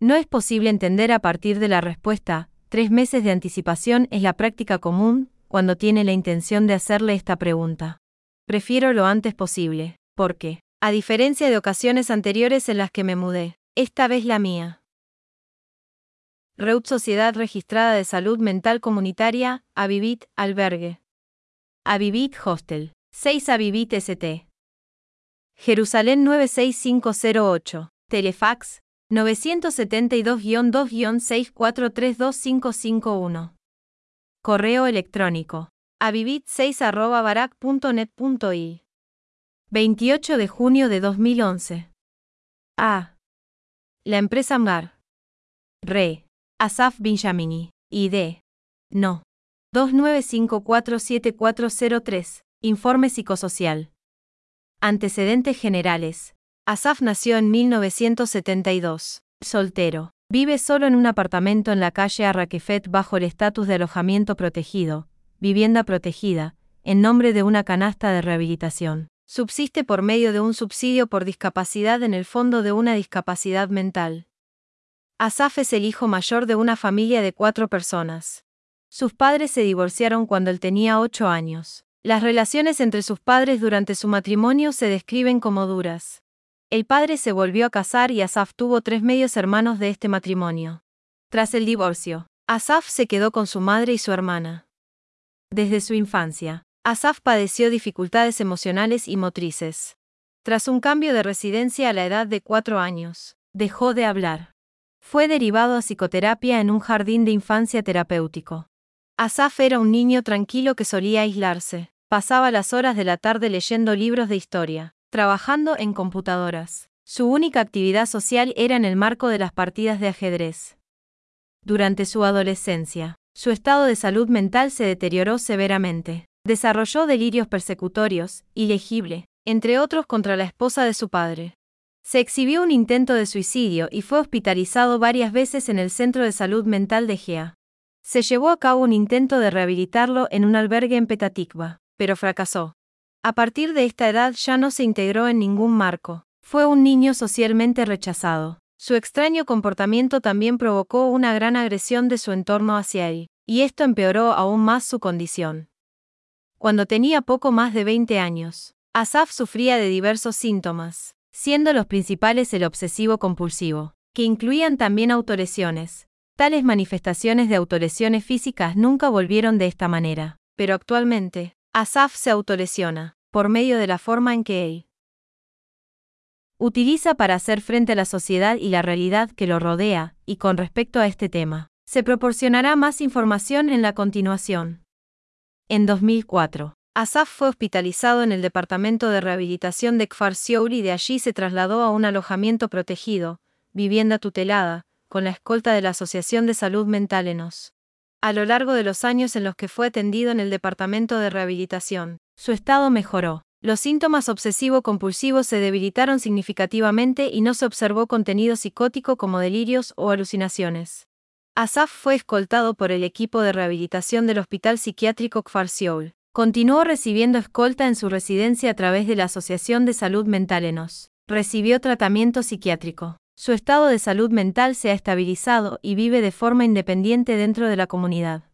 No es posible entender a partir de la respuesta, tres meses de anticipación es la práctica común, cuando tiene la intención de hacerle esta pregunta. Prefiero lo antes posible, porque, a diferencia de ocasiones anteriores en las que me mudé, esta vez la mía. Reut Sociedad Registrada de Salud Mental Comunitaria, Avivit, Albergue. Avivit Hostel. 6 Avivit ST. Jerusalén 96508. Telefax 972-2-6432551. Correo electrónico. avivit6 28 de junio de 2011. A. La empresa MAR. Re. Asaf Benjamini. ID. No. 29547403. Informe psicosocial. Antecedentes generales. Asaf nació en 1972. Soltero. Vive solo en un apartamento en la calle Arraquefet bajo el estatus de alojamiento protegido, vivienda protegida, en nombre de una canasta de rehabilitación. Subsiste por medio de un subsidio por discapacidad en el fondo de una discapacidad mental. Asaf es el hijo mayor de una familia de cuatro personas. Sus padres se divorciaron cuando él tenía ocho años. Las relaciones entre sus padres durante su matrimonio se describen como duras. El padre se volvió a casar y Asaf tuvo tres medios hermanos de este matrimonio. Tras el divorcio, Asaf se quedó con su madre y su hermana. Desde su infancia, Asaf padeció dificultades emocionales y motrices. Tras un cambio de residencia a la edad de cuatro años, dejó de hablar. Fue derivado a psicoterapia en un jardín de infancia terapéutico. Asaf era un niño tranquilo que solía aislarse, pasaba las horas de la tarde leyendo libros de historia, trabajando en computadoras. Su única actividad social era en el marco de las partidas de ajedrez. Durante su adolescencia, su estado de salud mental se deterioró severamente. Desarrolló delirios persecutorios, ilegible, entre otros contra la esposa de su padre. Se exhibió un intento de suicidio y fue hospitalizado varias veces en el Centro de Salud Mental de Gea. Se llevó a cabo un intento de rehabilitarlo en un albergue en Petatikva, pero fracasó. A partir de esta edad ya no se integró en ningún marco. Fue un niño socialmente rechazado. Su extraño comportamiento también provocó una gran agresión de su entorno hacia él, y esto empeoró aún más su condición. Cuando tenía poco más de 20 años, Asaf sufría de diversos síntomas, siendo los principales el obsesivo compulsivo, que incluían también autolesiones, Tales manifestaciones de autolesiones físicas nunca volvieron de esta manera, pero actualmente, Asaf se autolesiona, por medio de la forma en que él utiliza para hacer frente a la sociedad y la realidad que lo rodea, y con respecto a este tema, se proporcionará más información en la continuación. En 2004, Asaf fue hospitalizado en el Departamento de Rehabilitación de Kfar Siour y de allí se trasladó a un alojamiento protegido, vivienda tutelada, con la escolta de la Asociación de Salud Mental ENOS. A lo largo de los años en los que fue atendido en el Departamento de Rehabilitación, su estado mejoró. Los síntomas obsesivo-compulsivos se debilitaron significativamente y no se observó contenido psicótico como delirios o alucinaciones. Asaf fue escoltado por el equipo de rehabilitación del Hospital Psiquiátrico Kfar Sioul. Continuó recibiendo escolta en su residencia a través de la Asociación de Salud Mental ENOS. Recibió tratamiento psiquiátrico. Su estado de salud mental se ha estabilizado y vive de forma independiente dentro de la comunidad.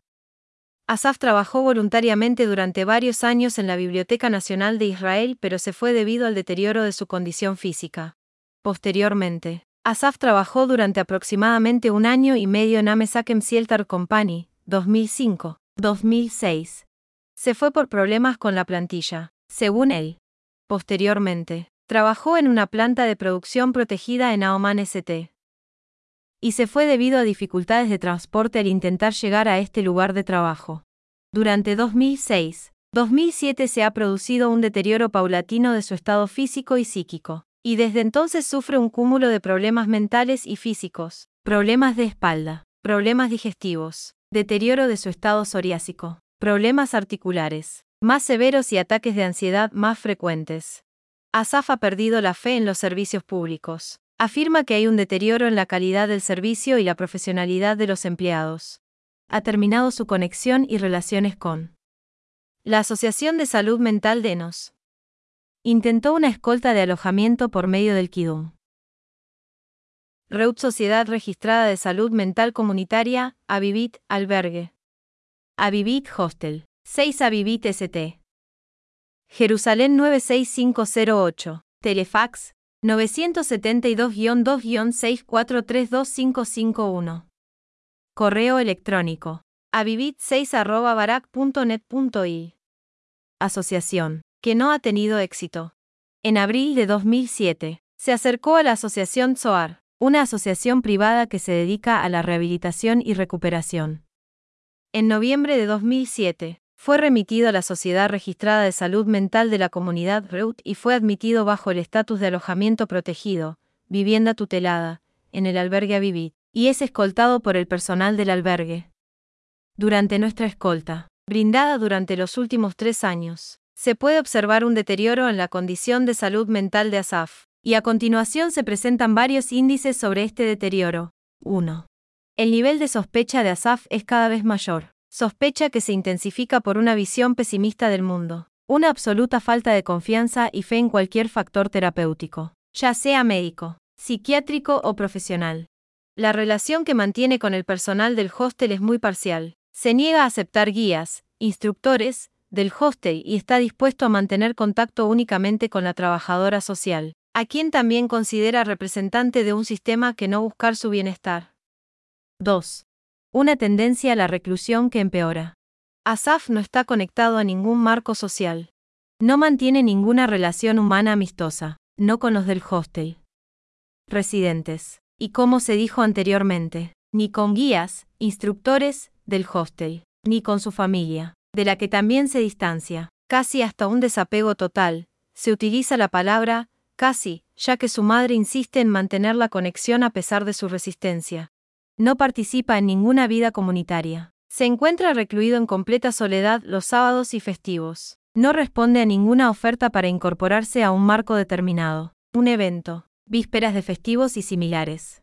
Asaf trabajó voluntariamente durante varios años en la Biblioteca Nacional de Israel, pero se fue debido al deterioro de su condición física. Posteriormente, Asaf trabajó durante aproximadamente un año y medio en Amesakem Sieltar Company, 2005-2006. Se fue por problemas con la plantilla, según él. Posteriormente, trabajó en una planta de producción protegida en Aoman St. Y se fue debido a dificultades de transporte al intentar llegar a este lugar de trabajo. Durante 2006, 2007 se ha producido un deterioro paulatino de su estado físico y psíquico, y desde entonces sufre un cúmulo de problemas mentales y físicos, problemas de espalda, problemas digestivos, deterioro de su estado psoriásico, problemas articulares, más severos y ataques de ansiedad más frecuentes. Asaf ha perdido la fe en los servicios públicos. Afirma que hay un deterioro en la calidad del servicio y la profesionalidad de los empleados ha terminado su conexión y relaciones con la Asociación de Salud Mental de Enos. Intentó una escolta de alojamiento por medio del Kidum. Reut Sociedad Registrada de Salud Mental Comunitaria, Avivit, Albergue. Avivit Hostel. 6 Avivit ST. Jerusalén 96508. Telefax 972-2-6432551. Correo electrónico. avivit6.barak.net.il. Asociación, que no ha tenido éxito. En abril de 2007, se acercó a la Asociación SOAR, una asociación privada que se dedica a la rehabilitación y recuperación. En noviembre de 2007, fue remitido a la Sociedad Registrada de Salud Mental de la Comunidad REUT y fue admitido bajo el estatus de alojamiento protegido, vivienda tutelada, en el albergue Avivit y es escoltado por el personal del albergue. Durante nuestra escolta, brindada durante los últimos tres años, se puede observar un deterioro en la condición de salud mental de Asaf, y a continuación se presentan varios índices sobre este deterioro. 1. El nivel de sospecha de Asaf es cada vez mayor, sospecha que se intensifica por una visión pesimista del mundo, una absoluta falta de confianza y fe en cualquier factor terapéutico, ya sea médico, psiquiátrico o profesional. La relación que mantiene con el personal del hostel es muy parcial. Se niega a aceptar guías, instructores, del hostel y está dispuesto a mantener contacto únicamente con la trabajadora social, a quien también considera representante de un sistema que no buscar su bienestar. 2. Una tendencia a la reclusión que empeora. Asaf no está conectado a ningún marco social. No mantiene ninguna relación humana amistosa, no con los del hostel. Residentes y como se dijo anteriormente, ni con guías, instructores, del hostel, ni con su familia, de la que también se distancia, casi hasta un desapego total, se utiliza la palabra, casi, ya que su madre insiste en mantener la conexión a pesar de su resistencia. No participa en ninguna vida comunitaria. Se encuentra recluido en completa soledad los sábados y festivos. No responde a ninguna oferta para incorporarse a un marco determinado, un evento, vísperas de festivos y similares.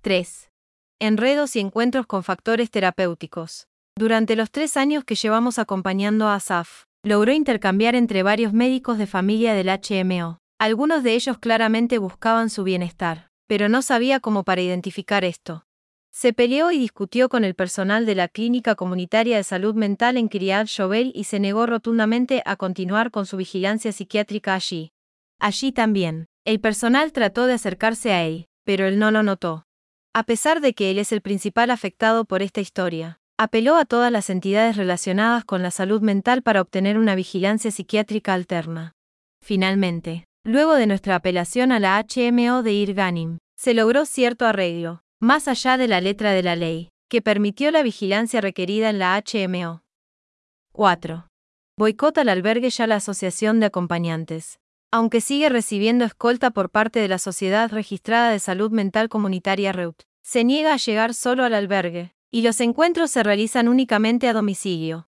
3. Enredos y encuentros con factores terapéuticos. Durante los tres años que llevamos acompañando a Asaf, logró intercambiar entre varios médicos de familia del HMO. Algunos de ellos claramente buscaban su bienestar, pero no sabía cómo para identificar esto. Se peleó y discutió con el personal de la Clínica Comunitaria de Salud Mental en Kiryat Shovel y se negó rotundamente a continuar con su vigilancia psiquiátrica allí. Allí también, el personal trató de acercarse a él, pero él no lo notó. A pesar de que él es el principal afectado por esta historia, apeló a todas las entidades relacionadas con la salud mental para obtener una vigilancia psiquiátrica alterna. Finalmente, luego de nuestra apelación a la HMO de Irganim, se logró cierto arreglo, más allá de la letra de la ley, que permitió la vigilancia requerida en la HMO. 4. Boicota al albergue ya la Asociación de Acompañantes. Aunque sigue recibiendo escolta por parte de la Sociedad Registrada de Salud Mental Comunitaria REUT, se niega a llegar solo al albergue, y los encuentros se realizan únicamente a domicilio.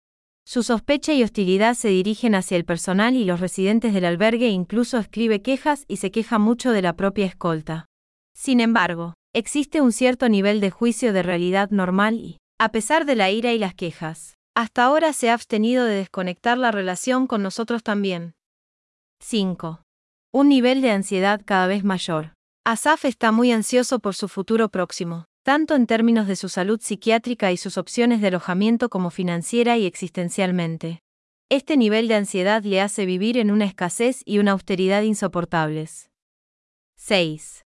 Su sospecha y hostilidad se dirigen hacia el personal y los residentes del albergue e incluso escribe quejas y se queja mucho de la propia escolta. Sin embargo, existe un cierto nivel de juicio de realidad normal y, a pesar de la ira y las quejas, hasta ahora se ha abstenido de desconectar la relación con nosotros también. 5. Un nivel de ansiedad cada vez mayor. Asaf está muy ansioso por su futuro próximo, tanto en términos de su salud psiquiátrica y sus opciones de alojamiento como financiera y existencialmente. Este nivel de ansiedad le hace vivir en una escasez y una austeridad insoportables. 6.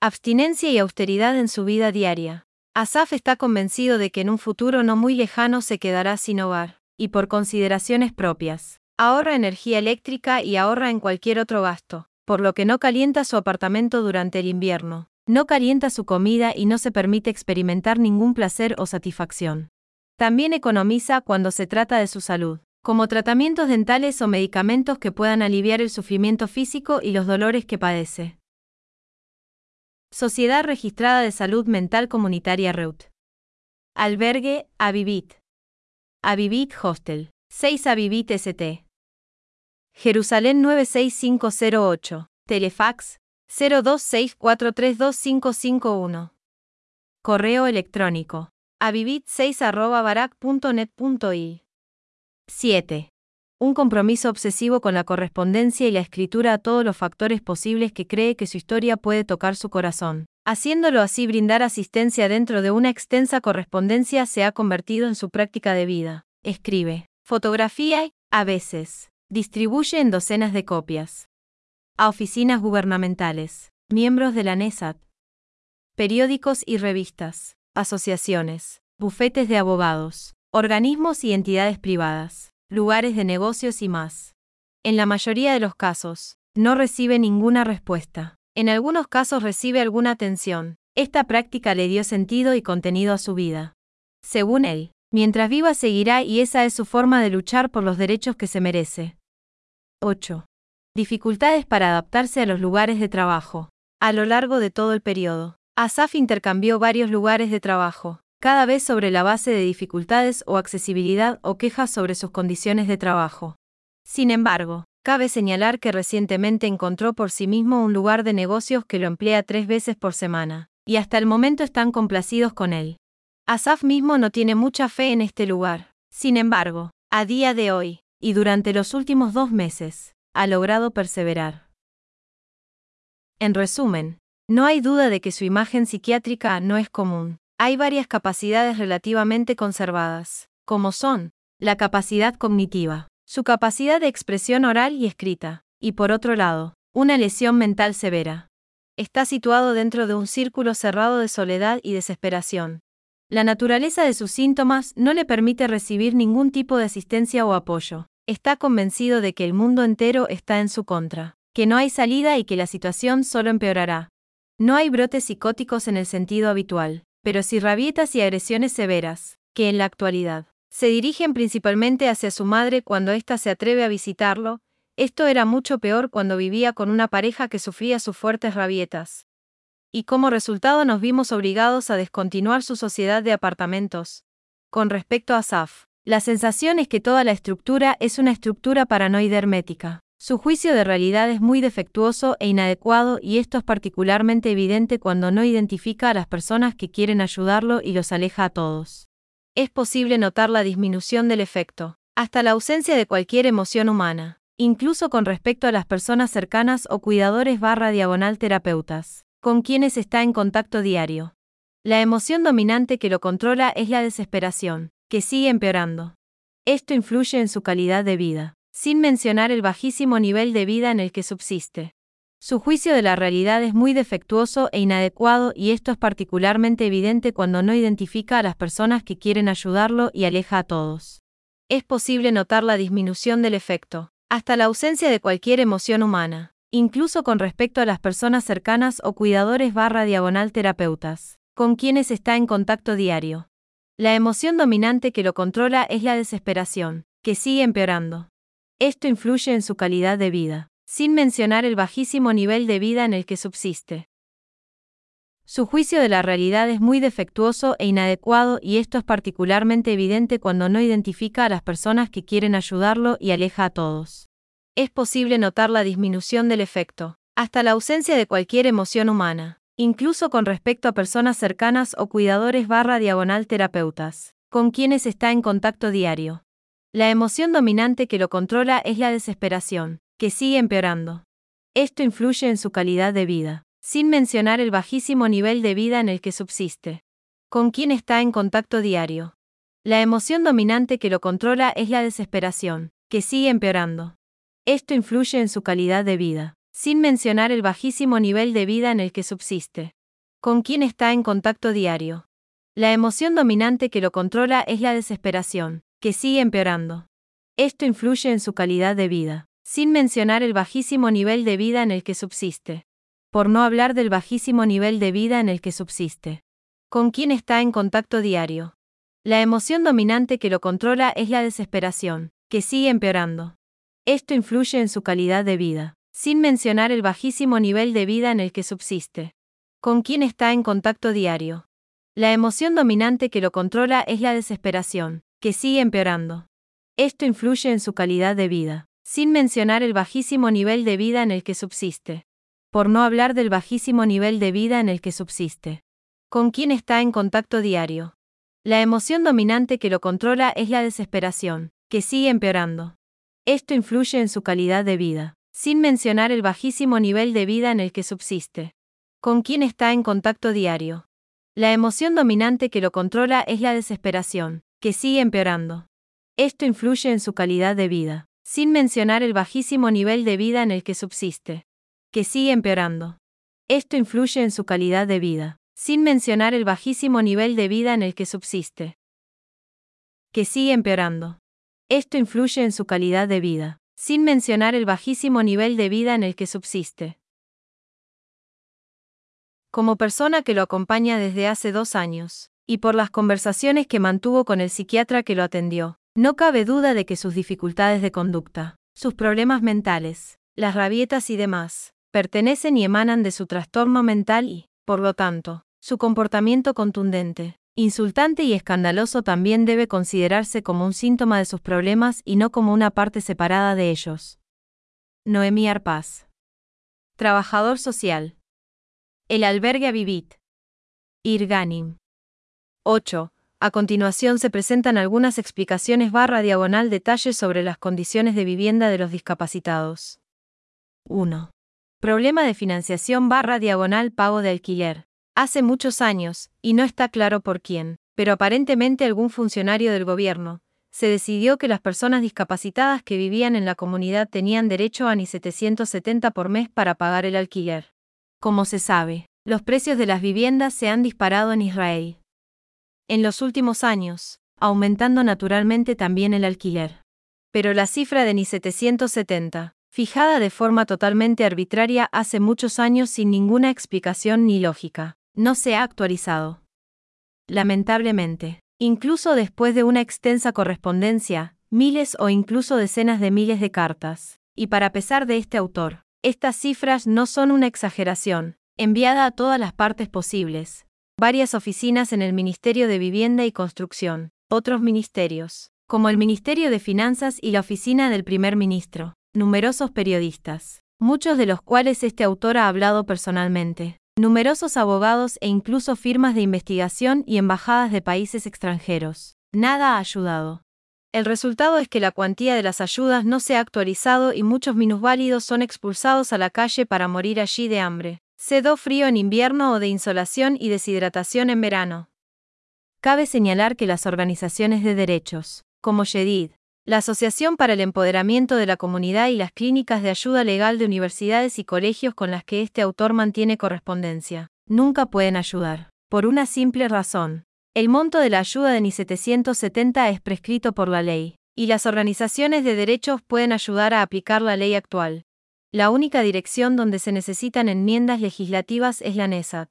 Abstinencia y austeridad en su vida diaria. Asaf está convencido de que en un futuro no muy lejano se quedará sin hogar, y por consideraciones propias, ahorra energía eléctrica y ahorra en cualquier otro gasto, por lo que no calienta su apartamento durante el invierno, no calienta su comida y no se permite experimentar ningún placer o satisfacción. También economiza cuando se trata de su salud, como tratamientos dentales o medicamentos que puedan aliviar el sufrimiento físico y los dolores que padece. Sociedad Registrada de Salud Mental Comunitaria REUT. Albergue, Avivit. Avivit Hostel. 6 Avivit ST. Jerusalén 96508. Telefax 026432551. Correo electrónico. avivit6 7. Un compromiso obsesivo con la correspondencia y la escritura a todos los factores posibles que cree que su historia puede tocar su corazón. Haciéndolo así brindar asistencia dentro de una extensa correspondencia se ha convertido en su práctica de vida. Escribe. Fotografía y, a veces, distribuye en docenas de copias. A oficinas gubernamentales, miembros de la NESAT, periódicos y revistas, asociaciones, bufetes de abogados, organismos y entidades privadas lugares de negocios y más. En la mayoría de los casos, no recibe ninguna respuesta. En algunos casos recibe alguna atención. Esta práctica le dio sentido y contenido a su vida. Según él, mientras viva seguirá y esa es su forma de luchar por los derechos que se merece. 8. Dificultades para adaptarse a los lugares de trabajo. A lo largo de todo el periodo, Asaf intercambió varios lugares de trabajo cada vez sobre la base de dificultades o accesibilidad o quejas sobre sus condiciones de trabajo. Sin embargo, cabe señalar que recientemente encontró por sí mismo un lugar de negocios que lo emplea tres veces por semana, y hasta el momento están complacidos con él. Asaf mismo no tiene mucha fe en este lugar. Sin embargo, a día de hoy, y durante los últimos dos meses, ha logrado perseverar. En resumen, no hay duda de que su imagen psiquiátrica no es común. Hay varias capacidades relativamente conservadas, como son la capacidad cognitiva, su capacidad de expresión oral y escrita, y por otro lado, una lesión mental severa. Está situado dentro de un círculo cerrado de soledad y desesperación. La naturaleza de sus síntomas no le permite recibir ningún tipo de asistencia o apoyo. Está convencido de que el mundo entero está en su contra, que no hay salida y que la situación solo empeorará. No hay brotes psicóticos en el sentido habitual pero sí rabietas y agresiones severas, que en la actualidad se dirigen principalmente hacia su madre cuando ésta se atreve a visitarlo, esto era mucho peor cuando vivía con una pareja que sufría sus fuertes rabietas. Y como resultado nos vimos obligados a descontinuar su sociedad de apartamentos. Con respecto a Saf, la sensación es que toda la estructura es una estructura paranoide hermética. Su juicio de realidad es muy defectuoso e inadecuado y esto es particularmente evidente cuando no identifica a las personas que quieren ayudarlo y los aleja a todos. Es posible notar la disminución del efecto, hasta la ausencia de cualquier emoción humana, incluso con respecto a las personas cercanas o cuidadores barra diagonal terapeutas, con quienes está en contacto diario. La emoción dominante que lo controla es la desesperación, que sigue empeorando. Esto influye en su calidad de vida sin mencionar el bajísimo nivel de vida en el que subsiste. Su juicio de la realidad es muy defectuoso e inadecuado y esto es particularmente evidente cuando no identifica a las personas que quieren ayudarlo y aleja a todos. Es posible notar la disminución del efecto, hasta la ausencia de cualquier emoción humana, incluso con respecto a las personas cercanas o cuidadores barra diagonal terapeutas, con quienes está en contacto diario. La emoción dominante que lo controla es la desesperación, que sigue empeorando. Esto influye en su calidad de vida sin mencionar el bajísimo nivel de vida en el que subsiste. Su juicio de la realidad es muy defectuoso e inadecuado y esto es particularmente evidente cuando no identifica a las personas que quieren ayudarlo y aleja a todos. Es posible notar la disminución del efecto, hasta la ausencia de cualquier emoción humana, incluso con respecto a personas cercanas o cuidadores barra diagonal terapeutas, con quienes está en contacto diario. La emoción dominante que lo controla es la desesperación, que sigue empeorando. Esto influye en su calidad de vida, sin mencionar el bajísimo nivel de vida en el que subsiste. ¿Con quién está en contacto diario? La emoción dominante que lo controla es la desesperación, que sigue empeorando. Esto influye en su calidad de vida, sin mencionar el bajísimo nivel de vida en el que subsiste. ¿Con quién está en contacto diario? La emoción dominante que lo controla es la desesperación, que sigue empeorando. Esto influye en su calidad de vida, sin mencionar el bajísimo nivel de vida en el que subsiste. Por no hablar del bajísimo nivel de vida en el que subsiste. ¿Con quién está en contacto diario? La emoción dominante que lo controla es la desesperación, que sigue empeorando. Esto influye en su calidad de vida, sin mencionar el bajísimo nivel de vida en el que subsiste. ¿Con quién está en contacto diario? La emoción dominante que lo controla es la desesperación, que sigue empeorando. Esto influye en su calidad de vida, sin mencionar el bajísimo nivel de vida en el que subsiste. Por no hablar del bajísimo nivel de vida en el que subsiste. ¿Con quién está en contacto diario? La emoción dominante que lo controla es la desesperación, que sigue empeorando. Esto influye en su calidad de vida, sin mencionar el bajísimo nivel de vida en el que subsiste. ¿Con quién está en contacto diario? La emoción dominante que lo controla es la desesperación, que sigue empeorando. Esto influye en su calidad de vida, sin mencionar el bajísimo nivel de vida en el que subsiste, que sigue empeorando. Esto influye en su calidad de vida, sin mencionar el bajísimo nivel de vida en el que subsiste, que sigue empeorando. Esto influye en su calidad de vida, sin mencionar el bajísimo nivel de vida en el que subsiste. Como persona que lo acompaña desde hace dos años, y por las conversaciones que mantuvo con el psiquiatra que lo atendió, no cabe duda de que sus dificultades de conducta, sus problemas mentales, las rabietas y demás, pertenecen y emanan de su trastorno mental y, por lo tanto, su comportamiento contundente, insultante y escandaloso también debe considerarse como un síntoma de sus problemas y no como una parte separada de ellos. Noemí Arpaz. Trabajador social. El albergue Vivit. Irganim. 8. A continuación se presentan algunas explicaciones barra diagonal detalles sobre las condiciones de vivienda de los discapacitados. 1. Problema de financiación barra diagonal pago de alquiler. Hace muchos años, y no está claro por quién, pero aparentemente algún funcionario del gobierno, se decidió que las personas discapacitadas que vivían en la comunidad tenían derecho a ni 770 por mes para pagar el alquiler. Como se sabe, los precios de las viviendas se han disparado en Israel en los últimos años, aumentando naturalmente también el alquiler. Pero la cifra de ni 770, fijada de forma totalmente arbitraria hace muchos años sin ninguna explicación ni lógica, no se ha actualizado. Lamentablemente, incluso después de una extensa correspondencia, miles o incluso decenas de miles de cartas, y para pesar de este autor, estas cifras no son una exageración, enviada a todas las partes posibles, varias oficinas en el Ministerio de Vivienda y Construcción, otros ministerios, como el Ministerio de Finanzas y la Oficina del Primer Ministro, numerosos periodistas, muchos de los cuales este autor ha hablado personalmente, numerosos abogados e incluso firmas de investigación y embajadas de países extranjeros. Nada ha ayudado. El resultado es que la cuantía de las ayudas no se ha actualizado y muchos minusválidos son expulsados a la calle para morir allí de hambre. Cedo frío en invierno o de insolación y deshidratación en verano. Cabe señalar que las organizaciones de derechos, como Yedid, la Asociación para el Empoderamiento de la Comunidad y las clínicas de ayuda legal de universidades y colegios con las que este autor mantiene correspondencia, nunca pueden ayudar, por una simple razón. El monto de la ayuda de NI 770 es prescrito por la ley, y las organizaciones de derechos pueden ayudar a aplicar la ley actual. La única dirección donde se necesitan enmiendas legislativas es la NESAT.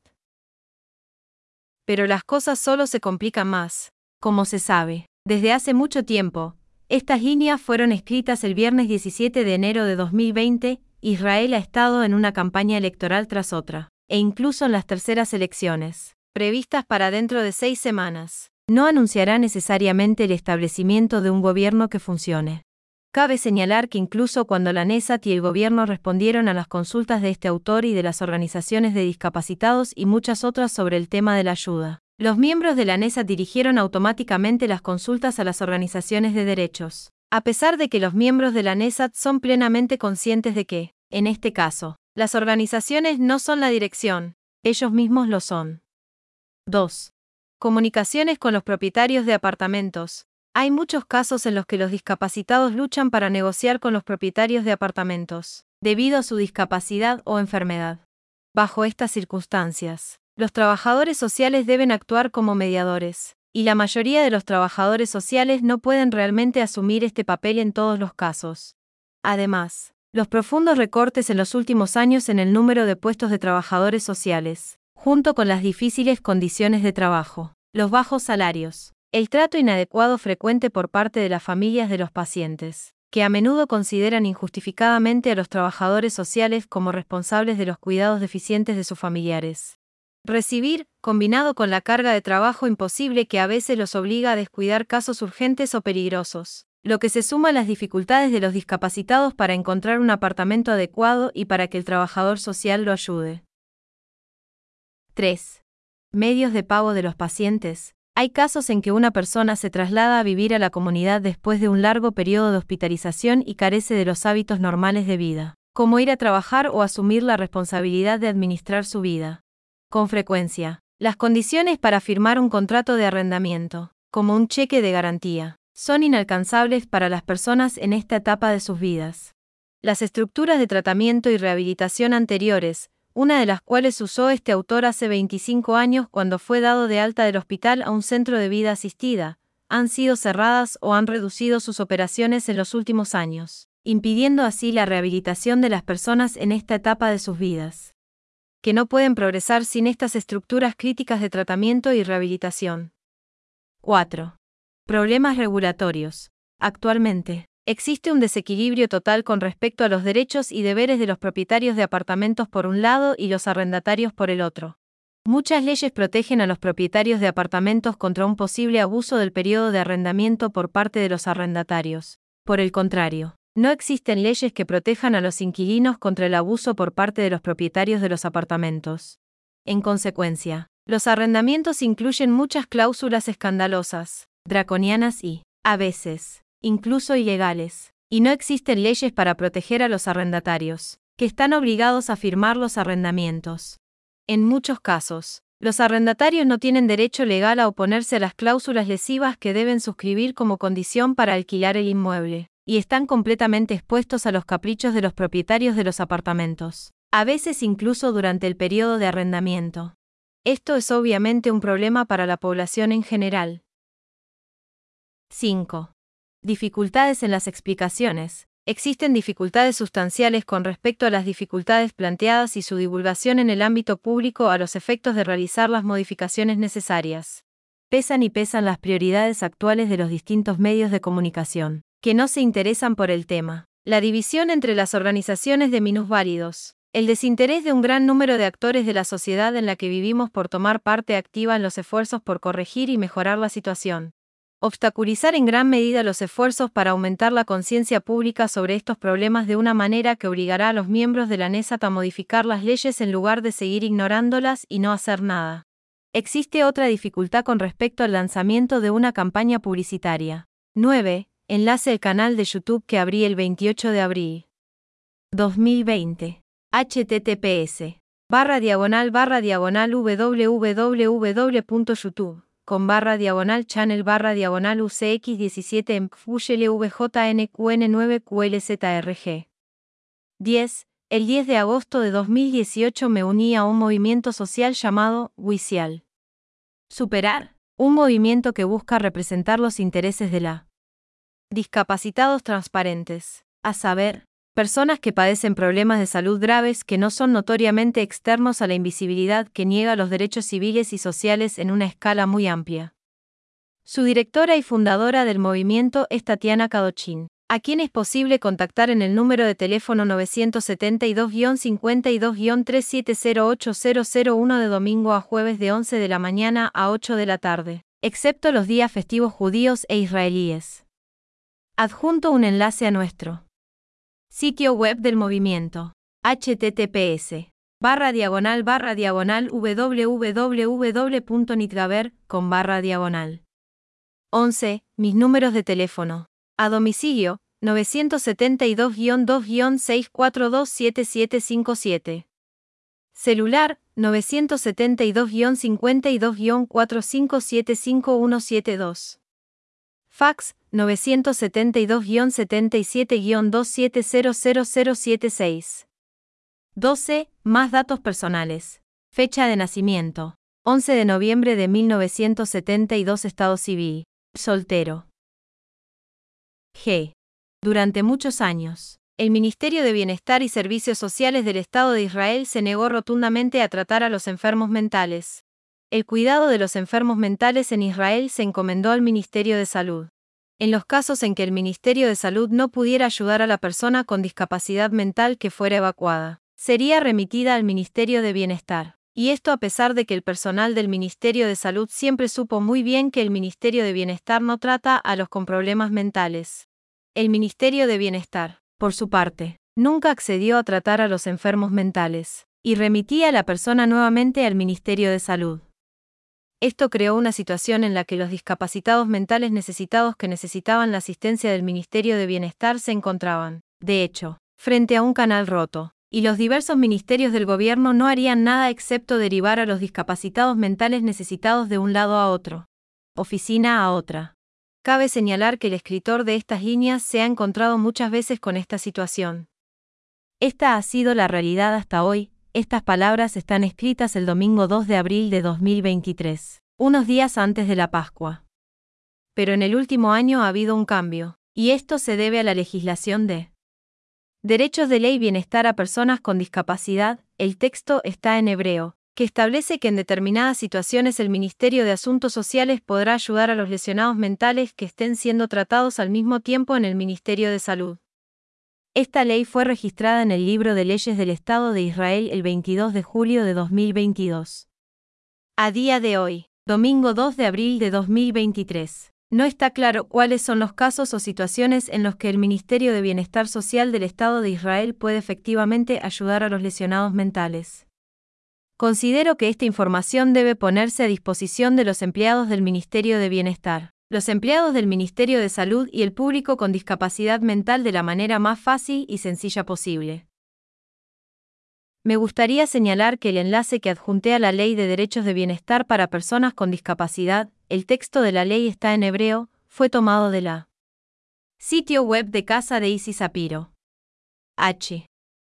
Pero las cosas solo se complican más. Como se sabe, desde hace mucho tiempo, estas líneas fueron escritas el viernes 17 de enero de 2020, Israel ha estado en una campaña electoral tras otra, e incluso en las terceras elecciones, previstas para dentro de seis semanas, no anunciará necesariamente el establecimiento de un gobierno que funcione. Cabe señalar que incluso cuando la NESAT y el gobierno respondieron a las consultas de este autor y de las organizaciones de discapacitados y muchas otras sobre el tema de la ayuda, los miembros de la NESAT dirigieron automáticamente las consultas a las organizaciones de derechos, a pesar de que los miembros de la NESAT son plenamente conscientes de que, en este caso, las organizaciones no son la dirección, ellos mismos lo son. 2. Comunicaciones con los propietarios de apartamentos. Hay muchos casos en los que los discapacitados luchan para negociar con los propietarios de apartamentos, debido a su discapacidad o enfermedad. Bajo estas circunstancias, los trabajadores sociales deben actuar como mediadores, y la mayoría de los trabajadores sociales no pueden realmente asumir este papel en todos los casos. Además, los profundos recortes en los últimos años en el número de puestos de trabajadores sociales, junto con las difíciles condiciones de trabajo, los bajos salarios, el trato inadecuado frecuente por parte de las familias de los pacientes, que a menudo consideran injustificadamente a los trabajadores sociales como responsables de los cuidados deficientes de sus familiares. Recibir, combinado con la carga de trabajo imposible que a veces los obliga a descuidar casos urgentes o peligrosos, lo que se suma a las dificultades de los discapacitados para encontrar un apartamento adecuado y para que el trabajador social lo ayude. 3. Medios de pago de los pacientes. Hay casos en que una persona se traslada a vivir a la comunidad después de un largo periodo de hospitalización y carece de los hábitos normales de vida, como ir a trabajar o asumir la responsabilidad de administrar su vida. Con frecuencia, las condiciones para firmar un contrato de arrendamiento, como un cheque de garantía, son inalcanzables para las personas en esta etapa de sus vidas. Las estructuras de tratamiento y rehabilitación anteriores, una de las cuales usó este autor hace 25 años cuando fue dado de alta del hospital a un centro de vida asistida, han sido cerradas o han reducido sus operaciones en los últimos años, impidiendo así la rehabilitación de las personas en esta etapa de sus vidas. Que no pueden progresar sin estas estructuras críticas de tratamiento y rehabilitación. 4. Problemas regulatorios. Actualmente, Existe un desequilibrio total con respecto a los derechos y deberes de los propietarios de apartamentos por un lado y los arrendatarios por el otro. Muchas leyes protegen a los propietarios de apartamentos contra un posible abuso del periodo de arrendamiento por parte de los arrendatarios. Por el contrario, no existen leyes que protejan a los inquilinos contra el abuso por parte de los propietarios de los apartamentos. En consecuencia, los arrendamientos incluyen muchas cláusulas escandalosas, draconianas y, a veces, incluso ilegales, y no existen leyes para proteger a los arrendatarios, que están obligados a firmar los arrendamientos. En muchos casos, los arrendatarios no tienen derecho legal a oponerse a las cláusulas lesivas que deben suscribir como condición para alquilar el inmueble, y están completamente expuestos a los caprichos de los propietarios de los apartamentos, a veces incluso durante el periodo de arrendamiento. Esto es obviamente un problema para la población en general. 5. Dificultades en las explicaciones. Existen dificultades sustanciales con respecto a las dificultades planteadas y su divulgación en el ámbito público a los efectos de realizar las modificaciones necesarias. Pesan y pesan las prioridades actuales de los distintos medios de comunicación, que no se interesan por el tema. La división entre las organizaciones de minusválidos. El desinterés de un gran número de actores de la sociedad en la que vivimos por tomar parte activa en los esfuerzos por corregir y mejorar la situación obstaculizar en gran medida los esfuerzos para aumentar la conciencia pública sobre estos problemas de una manera que obligará a los miembros de la NESAT a modificar las leyes en lugar de seguir ignorándolas y no hacer nada. Existe otra dificultad con respecto al lanzamiento de una campaña publicitaria. 9. Enlace el canal de YouTube que abrí el 28 de abril. 2020. https barra diagonal barra diagonal www.youtube con barra diagonal channel barra diagonal UCX 17 en VJNQN9QLZRG. 10. El 10 de agosto de 2018 me uní a un movimiento social llamado Wicial. Superar. Un movimiento que busca representar los intereses de la discapacitados transparentes, a saber, personas que padecen problemas de salud graves que no son notoriamente externos a la invisibilidad que niega los derechos civiles y sociales en una escala muy amplia. Su directora y fundadora del movimiento es Tatiana Kadochín, a quien es posible contactar en el número de teléfono 972-52-3708001 de domingo a jueves de 11 de la mañana a 8 de la tarde, excepto los días festivos judíos e israelíes. Adjunto un enlace a nuestro Sitio web del movimiento. https barra diagonal barra diagonal www.nitgaber con barra diagonal. 11. Mis números de teléfono. A domicilio, 972-2-642-7757. Celular, 972-52-4575-172. Fax, 972-77-2700076. 12. Más datos personales. Fecha de nacimiento. 11 de noviembre de 1972 Estado civil. Soltero. G. Durante muchos años, el Ministerio de Bienestar y Servicios Sociales del Estado de Israel se negó rotundamente a tratar a los enfermos mentales. El cuidado de los enfermos mentales en Israel se encomendó al Ministerio de Salud. En los casos en que el Ministerio de Salud no pudiera ayudar a la persona con discapacidad mental que fuera evacuada, sería remitida al Ministerio de Bienestar. Y esto a pesar de que el personal del Ministerio de Salud siempre supo muy bien que el Ministerio de Bienestar no trata a los con problemas mentales. El Ministerio de Bienestar, por su parte, nunca accedió a tratar a los enfermos mentales, y remitía a la persona nuevamente al Ministerio de Salud. Esto creó una situación en la que los discapacitados mentales necesitados que necesitaban la asistencia del Ministerio de Bienestar se encontraban, de hecho, frente a un canal roto, y los diversos ministerios del gobierno no harían nada excepto derivar a los discapacitados mentales necesitados de un lado a otro, oficina a otra. Cabe señalar que el escritor de estas líneas se ha encontrado muchas veces con esta situación. Esta ha sido la realidad hasta hoy, estas palabras están escritas el domingo 2 de abril de 2023, unos días antes de la Pascua. Pero en el último año ha habido un cambio, y esto se debe a la legislación de Derechos de Ley Bienestar a Personas con Discapacidad, el texto está en hebreo, que establece que en determinadas situaciones el Ministerio de Asuntos Sociales podrá ayudar a los lesionados mentales que estén siendo tratados al mismo tiempo en el Ministerio de Salud. Esta ley fue registrada en el Libro de Leyes del Estado de Israel el 22 de julio de 2022. A día de hoy, domingo 2 de abril de 2023, no está claro cuáles son los casos o situaciones en los que el Ministerio de Bienestar Social del Estado de Israel puede efectivamente ayudar a los lesionados mentales. Considero que esta información debe ponerse a disposición de los empleados del Ministerio de Bienestar los empleados del Ministerio de Salud y el público con discapacidad mental de la manera más fácil y sencilla posible. Me gustaría señalar que el enlace que adjunté a la Ley de Derechos de Bienestar para Personas con Discapacidad, el texto de la ley está en hebreo, fue tomado de la sitio web de Casa de Isis Sapiro. H.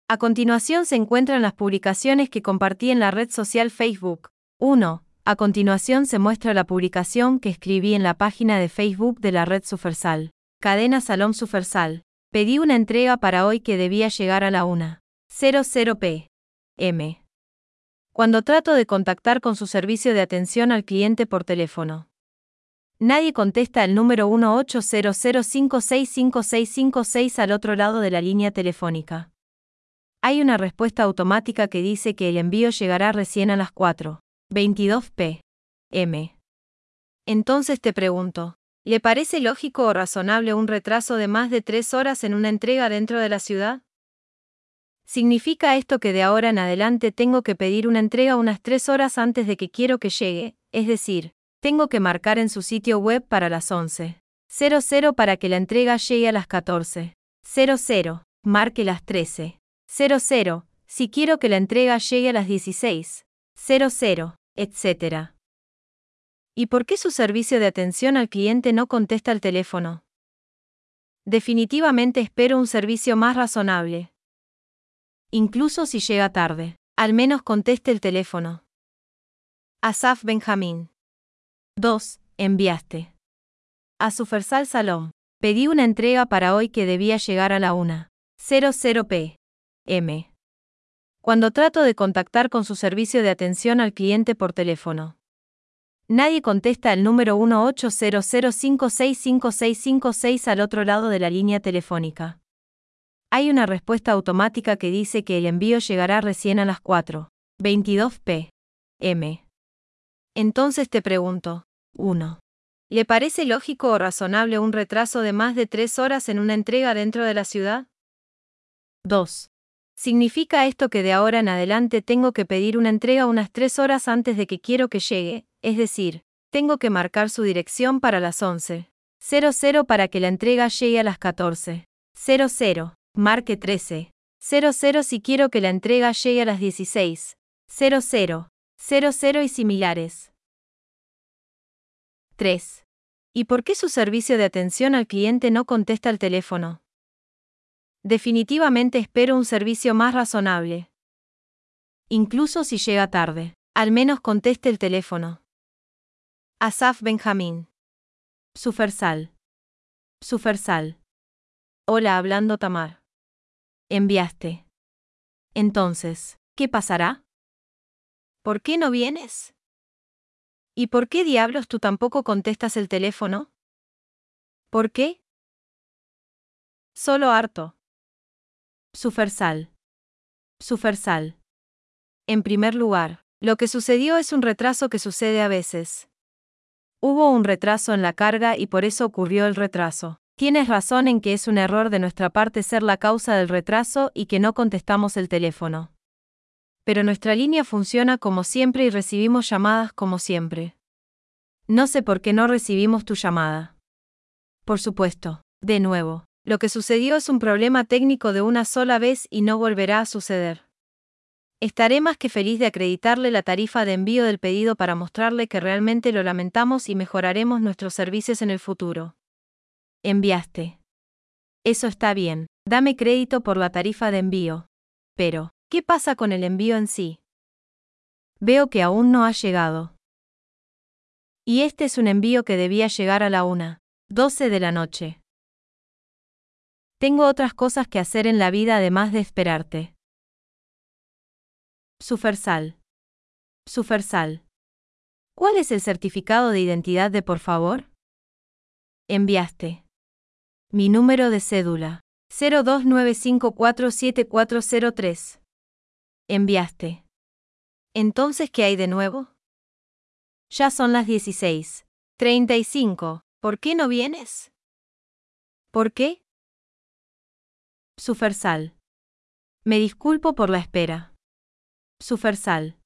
A continuación se encuentran las publicaciones que compartí en la red social Facebook. 1. A continuación se muestra la publicación que escribí en la página de Facebook de la red Sufersal. Cadena Salón Sufersal. Pedí una entrega para hoy que debía llegar a la 1.00 p. m. Cuando trato de contactar con su servicio de atención al cliente por teléfono. Nadie contesta el número 1800565656 al otro lado de la línea telefónica. Hay una respuesta automática que dice que el envío llegará recién a las 4. 22 p. m. Entonces te pregunto, ¿le parece lógico o razonable un retraso de más de tres horas en una entrega dentro de la ciudad? ¿Significa esto que de ahora en adelante tengo que pedir una entrega unas tres horas antes de que quiero que llegue, es decir, tengo que marcar en su sitio web para las 11.00 para que la entrega llegue a las 14.00, marque las 13.00, si quiero que la entrega llegue a las 16.00, etc. ¿Y por qué su servicio de atención al cliente no contesta el teléfono? Definitivamente espero un servicio más razonable. Incluso si llega tarde, al menos conteste el teléfono. Asaf Benjamín. 2. Enviaste. A Sufersal Salom. Pedí una entrega para hoy que debía llegar a la 1. 00 p. Cuando trato de contactar con su servicio de atención al cliente por teléfono. Nadie contesta el número 1800565656 al otro lado de la línea telefónica. Hay una respuesta automática que dice que el envío llegará recién a las 4.22 p.m. Entonces te pregunto, 1. ¿Le parece lógico o razonable un retraso de más de tres horas en una entrega dentro de la ciudad? 2. ¿Significa esto que de ahora en adelante tengo que pedir una entrega unas tres horas antes de que quiero que llegue, es decir, tengo que marcar su dirección para las 11. 00 para que la entrega llegue a las 14. 00. Marque 13. 00 si quiero que la entrega llegue a las 16. 00. 00 y similares. 3. ¿Y por qué su servicio de atención al cliente no contesta el teléfono? Definitivamente espero un servicio más razonable. Incluso si llega tarde, al menos conteste el teléfono. Asaf Benjamín. Sufersal. Sufersal. Hola, hablando Tamar. Enviaste. Entonces, ¿qué pasará? ¿Por qué no vienes? ¿Y por qué diablos tú tampoco contestas el teléfono? ¿Por qué? Solo harto. Sufersal. Sufersal. En primer lugar, lo que sucedió es un retraso que sucede a veces. Hubo un retraso en la carga y por eso ocurrió el retraso. Tienes razón en que es un error de nuestra parte ser la causa del retraso y que no contestamos el teléfono. Pero nuestra línea funciona como siempre y recibimos llamadas como siempre. No sé por qué no recibimos tu llamada. Por supuesto, de nuevo, lo que sucedió es un problema técnico de una sola vez y no volverá a suceder. Estaré más que feliz de acreditarle la tarifa de envío del pedido para mostrarle que realmente lo lamentamos y mejoraremos nuestros servicios en el futuro. Enviaste. Eso está bien, dame crédito por la tarifa de envío. Pero, ¿qué pasa con el envío en sí? Veo que aún no ha llegado. Y este es un envío que debía llegar a la 1. 12 de la noche. Tengo otras cosas que hacer en la vida además de esperarte. Sufersal. Sufersal. ¿Cuál es el certificado de identidad de por favor? Enviaste. Mi número de cédula. 029547403. Enviaste. Entonces, ¿qué hay de nuevo? Ya son las 16. 35. ¿Por qué no vienes? ¿Por qué? Sufersal. Me disculpo por la espera. Sufersal.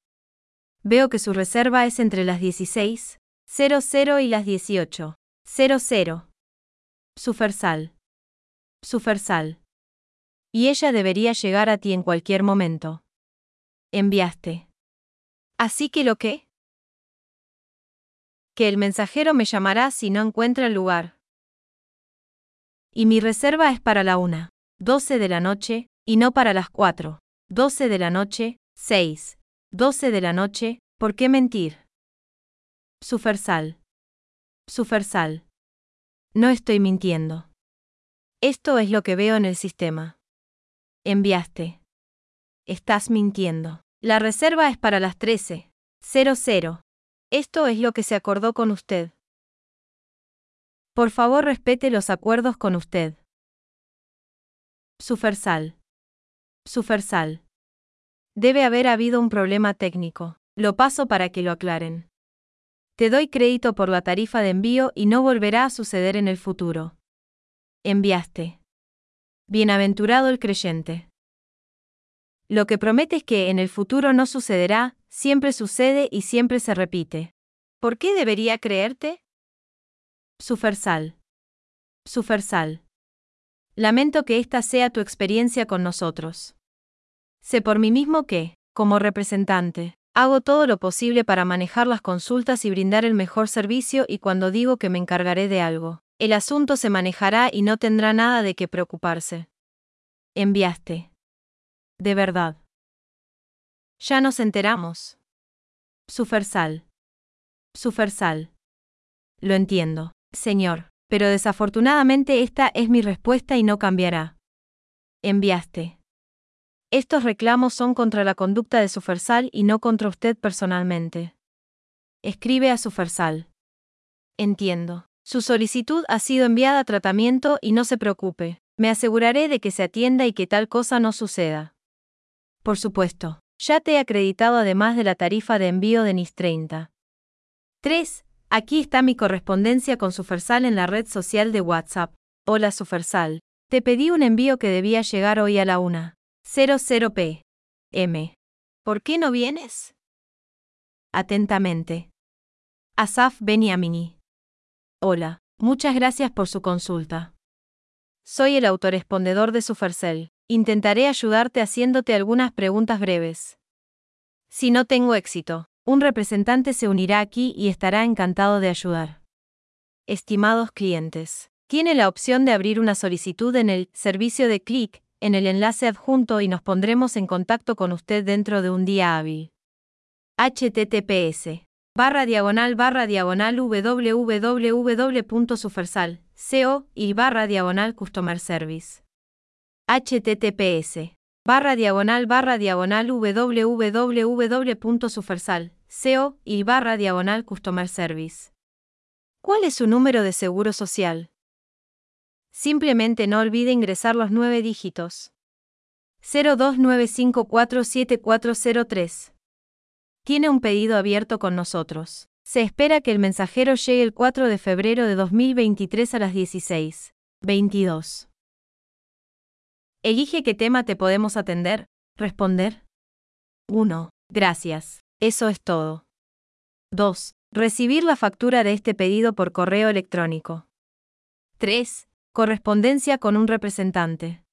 Veo que su reserva es entre las 16.00 y las 18.00. Sufersal. Sufersal. Y ella debería llegar a ti en cualquier momento. Enviaste. Así que lo que? Que el mensajero me llamará si no encuentra el lugar. Y mi reserva es para la una. 12 de la noche, y no para las 4. 12 de la noche, 6. 12 de la noche, ¿por qué mentir? Sufersal. Sufersal. No estoy mintiendo. Esto es lo que veo en el sistema. Enviaste. Estás mintiendo. La reserva es para las 13. 00. Esto es lo que se acordó con usted. Por favor respete los acuerdos con usted. Sufersal. Sufersal. Debe haber habido un problema técnico. Lo paso para que lo aclaren. Te doy crédito por la tarifa de envío y no volverá a suceder en el futuro. Enviaste. Bienaventurado el creyente. Lo que promete es que en el futuro no sucederá, siempre sucede y siempre se repite. ¿Por qué debería creerte? Sufersal. Sufersal. Lamento que esta sea tu experiencia con nosotros. Sé por mí mismo que, como representante, Hago todo lo posible para manejar las consultas y brindar el mejor servicio y cuando digo que me encargaré de algo, el asunto se manejará y no tendrá nada de qué preocuparse. Enviaste. De verdad. Ya nos enteramos. Sufersal. Sufersal. Lo entiendo, señor, pero desafortunadamente esta es mi respuesta y no cambiará. Enviaste. Estos reclamos son contra la conducta de Sufersal y no contra usted personalmente. Escribe a Sufersal. Entiendo. Su solicitud ha sido enviada a tratamiento y no se preocupe. Me aseguraré de que se atienda y que tal cosa no suceda. Por supuesto. Ya te he acreditado además de la tarifa de envío de NIS 30. 3. Aquí está mi correspondencia con Sufersal en la red social de WhatsApp. Hola Sufersal. Te pedí un envío que debía llegar hoy a la 1. 00p. M. ¿Por qué no vienes? Atentamente. Asaf Beniamini. Hola, muchas gracias por su consulta. Soy el autorespondedor de Sufercel. Intentaré ayudarte haciéndote algunas preguntas breves. Si no tengo éxito, un representante se unirá aquí y estará encantado de ayudar. Estimados clientes, tiene la opción de abrir una solicitud en el servicio de clic en el enlace adjunto y nos pondremos en contacto con usted dentro de un día hábil. https barra diagonal barra diagonal www.sufersal.co y barra diagonal customer service. https barra diagonal barra diagonal www.sufersal.co y barra diagonal customer service. ¿Cuál es su número de seguro social? Simplemente no olvide ingresar los nueve dígitos. 029547403. Tiene un pedido abierto con nosotros. Se espera que el mensajero llegue el 4 de febrero de 2023 a las 16. 22. Elige qué tema te podemos atender. Responder. 1. Gracias. Eso es todo. 2. Recibir la factura de este pedido por correo electrónico. 3. Correspondencia con un representante.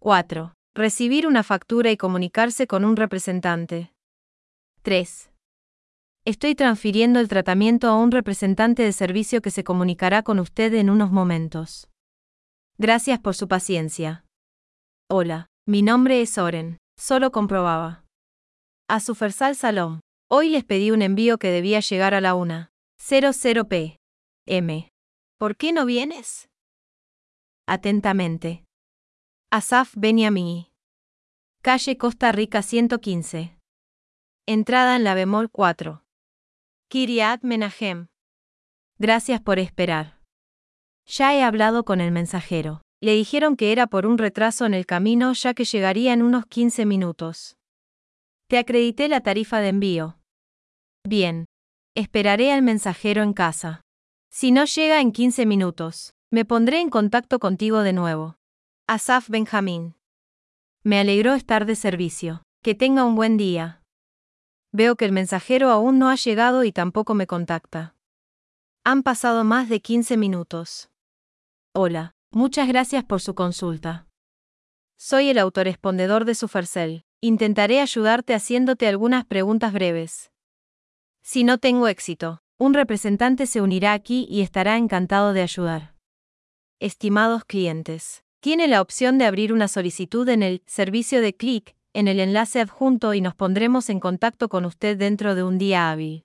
4. Recibir una factura y comunicarse con un representante. 3. Estoy transfiriendo el tratamiento a un representante de servicio que se comunicará con usted en unos momentos. Gracias por su paciencia. Hola, mi nombre es Oren, solo comprobaba. A Sufersal Salón. Hoy les pedí un envío que debía llegar a la 1. 00p. M. ¿Por qué no vienes? Atentamente. Asaf Beniamini. Calle Costa Rica 115. Entrada en la bemol 4. Kiryat Menahem. Gracias por esperar. Ya he hablado con el mensajero. Le dijeron que era por un retraso en el camino ya que llegaría en unos 15 minutos. Te acredité la tarifa de envío. Bien. Esperaré al mensajero en casa. Si no llega en 15 minutos, me pondré en contacto contigo de nuevo. Asaf Benjamín. Me alegró estar de servicio. Que tenga un buen día. Veo que el mensajero aún no ha llegado y tampoco me contacta. Han pasado más de 15 minutos. Hola, muchas gracias por su consulta. Soy el autorespondedor de Sufercel. Intentaré ayudarte haciéndote algunas preguntas breves. Si no tengo éxito, un representante se unirá aquí y estará encantado de ayudar. Estimados clientes, tiene la opción de abrir una solicitud en el servicio de clic en el enlace adjunto y nos pondremos en contacto con usted dentro de un día hábil.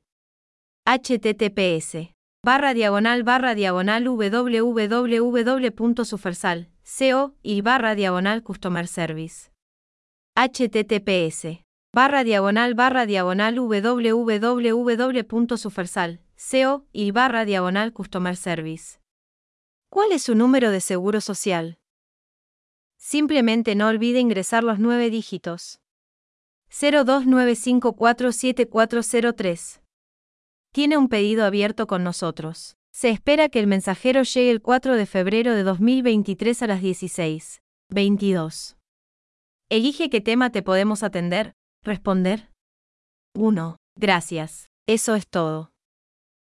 https barra diagonal barra diagonal www.sufersal.co y barra diagonal customer service. Https barra diagonal barra diagonal www.sufersal.co y barra diagonal customer service. ¿Cuál es su número de seguro social? Simplemente no olvide ingresar los nueve dígitos. 029547403. Tiene un pedido abierto con nosotros. Se espera que el mensajero llegue el 4 de febrero de 2023 a las 16. 22. Elige qué tema te podemos atender. Responder. 1. Gracias. Eso es todo.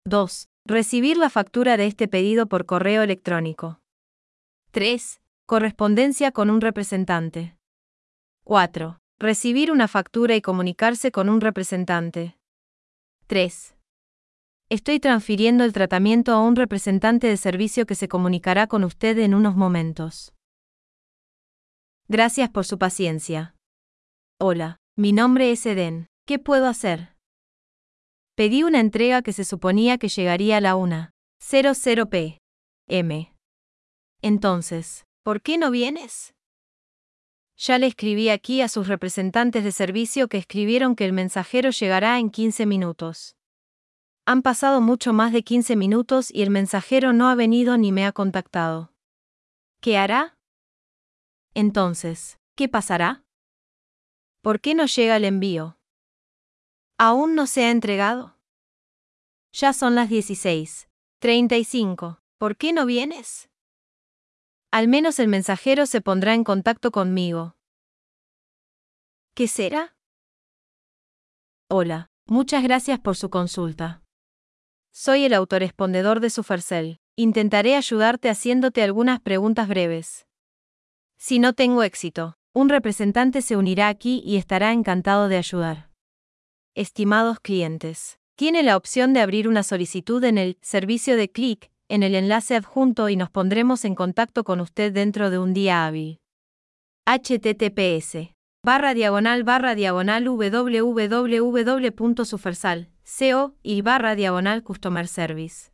2. Recibir la factura de este pedido por correo electrónico. 3. Correspondencia con un representante. 4. Recibir una factura y comunicarse con un representante. 3. Estoy transfiriendo el tratamiento a un representante de servicio que se comunicará con usted en unos momentos. Gracias por su paciencia. Hola, mi nombre es Eden. ¿Qué puedo hacer? Pedí una entrega que se suponía que llegaría a la 1.00 p.m. Entonces, ¿por qué no vienes? Ya le escribí aquí a sus representantes de servicio que escribieron que el mensajero llegará en 15 minutos. Han pasado mucho más de 15 minutos y el mensajero no ha venido ni me ha contactado. ¿Qué hará? Entonces, ¿qué pasará? ¿Por qué no llega el envío? ¿Aún no se ha entregado? Ya son las 16.35. ¿Por qué no vienes? Al menos el mensajero se pondrá en contacto conmigo. ¿Qué será? Hola, muchas gracias por su consulta. Soy el autorespondedor de Supercell. Intentaré ayudarte haciéndote algunas preguntas breves. Si no tengo éxito, un representante se unirá aquí y estará encantado de ayudar. Estimados clientes, tiene la opción de abrir una solicitud en el servicio de clic en el enlace adjunto y nos pondremos en contacto con usted dentro de un día hábil. https barra diagonal barra diagonal www.sufersal.co y barra diagonal customer service.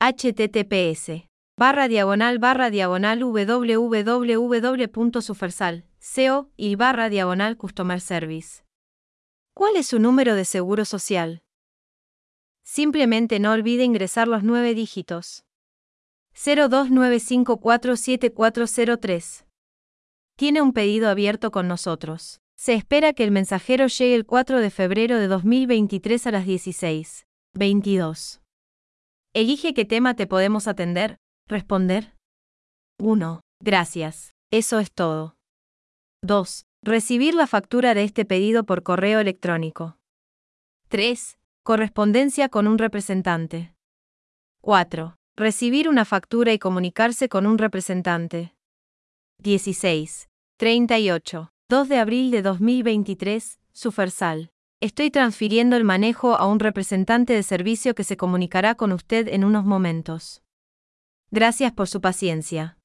https barra diagonal barra diagonal www.sufersal.co y barra diagonal customer service. ¿Cuál es su número de seguro social? Simplemente no olvide ingresar los nueve dígitos. 0295474403. Tiene un pedido abierto con nosotros. Se espera que el mensajero llegue el 4 de febrero de 2023 a las 16:22. Elige qué tema te podemos atender. Responder. 1. Gracias. Eso es todo. 2. Recibir la factura de este pedido por correo electrónico. 3. Correspondencia con un representante. 4. Recibir una factura y comunicarse con un representante. 16. 38. 2 de abril de 2023, Sufersal. Estoy transfiriendo el manejo a un representante de servicio que se comunicará con usted en unos momentos. Gracias por su paciencia.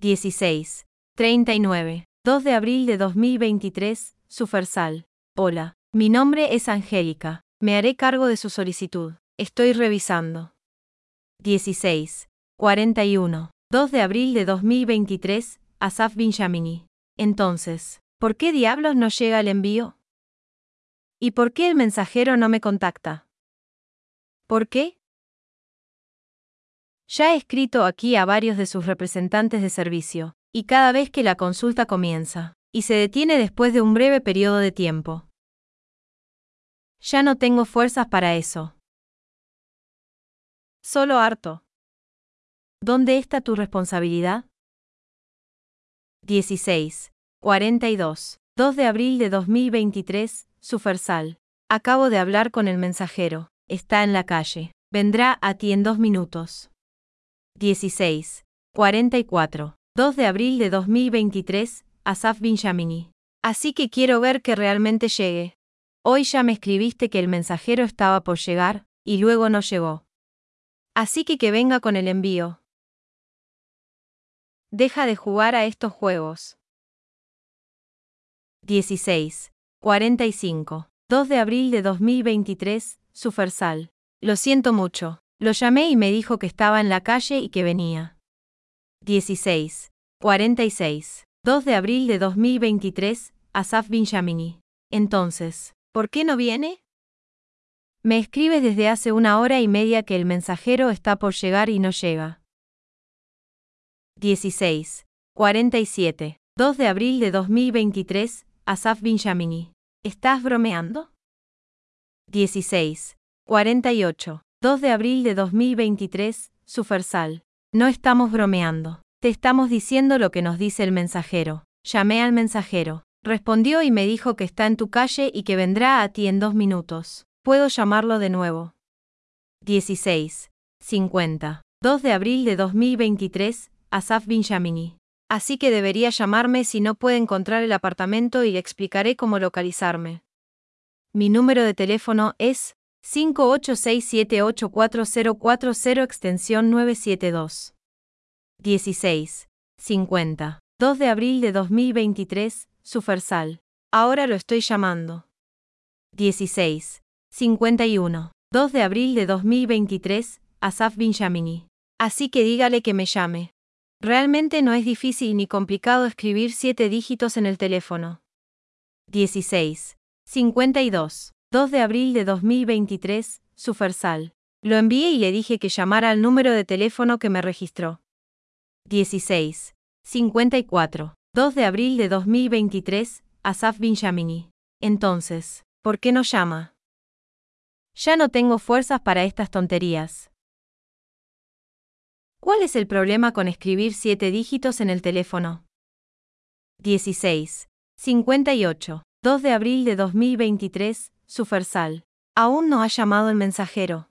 16. 39. 2 de abril de 2023, Sufersal. Hola, mi nombre es Angélica. Me haré cargo de su solicitud. Estoy revisando. 16. 41. 2 de abril de 2023, Asaf Binyamini. Entonces, ¿por qué diablos no llega el envío? ¿Y por qué el mensajero no me contacta? ¿Por qué? Ya he escrito aquí a varios de sus representantes de servicio, y cada vez que la consulta comienza, y se detiene después de un breve periodo de tiempo. Ya no tengo fuerzas para eso. Solo harto. ¿Dónde está tu responsabilidad? 16. 42. 2 de abril de 2023, Sufersal. Acabo de hablar con el mensajero. Está en la calle. Vendrá a ti en dos minutos. 16. 44. 2 de abril de 2023, Asaf Binyamini. Así que quiero ver que realmente llegue. Hoy ya me escribiste que el mensajero estaba por llegar, y luego no llegó. Así que que venga con el envío. Deja de jugar a estos juegos. 16. 45. 2 de abril de 2023, Sufersal. Lo siento mucho. Lo llamé y me dijo que estaba en la calle y que venía. 16. 46. 2 de abril de 2023, Asaf Binyamini. Entonces, ¿por qué no viene? Me escribes desde hace una hora y media que el mensajero está por llegar y no llega. 16. 47. 2 de abril de 2023, Asaf Binyamini. ¿Estás bromeando? 16. 48. 2 de abril de 2023, Sufersal. No estamos bromeando. Te estamos diciendo lo que nos dice el mensajero. Llamé al mensajero. Respondió y me dijo que está en tu calle y que vendrá a ti en dos minutos. Puedo llamarlo de nuevo. 16. 50. 2 de abril de 2023, Asaf Binyamini. Así que debería llamarme si no puede encontrar el apartamento y le explicaré cómo localizarme. Mi número de teléfono es 5867844040 extensión 972. 16. 50. 2 de abril de 2023, Sufersal. Ahora lo estoy llamando. 16. 51. 2 de abril de 2023, Asaf Binyamini. Así que dígale que me llame. Realmente no es difícil ni complicado escribir siete dígitos en el teléfono. 16. 52. 2 de abril de 2023, Sufersal. Lo envié y le dije que llamara al número de teléfono que me registró. 16. 54. 2 de abril de 2023, Asaf Binyamini. Entonces, ¿por qué no llama? Ya no tengo fuerzas para estas tonterías. ¿Cuál es el problema con escribir siete dígitos en el teléfono? 16. 58. 2 de abril de 2023, Sufersal. Aún no ha llamado el mensajero.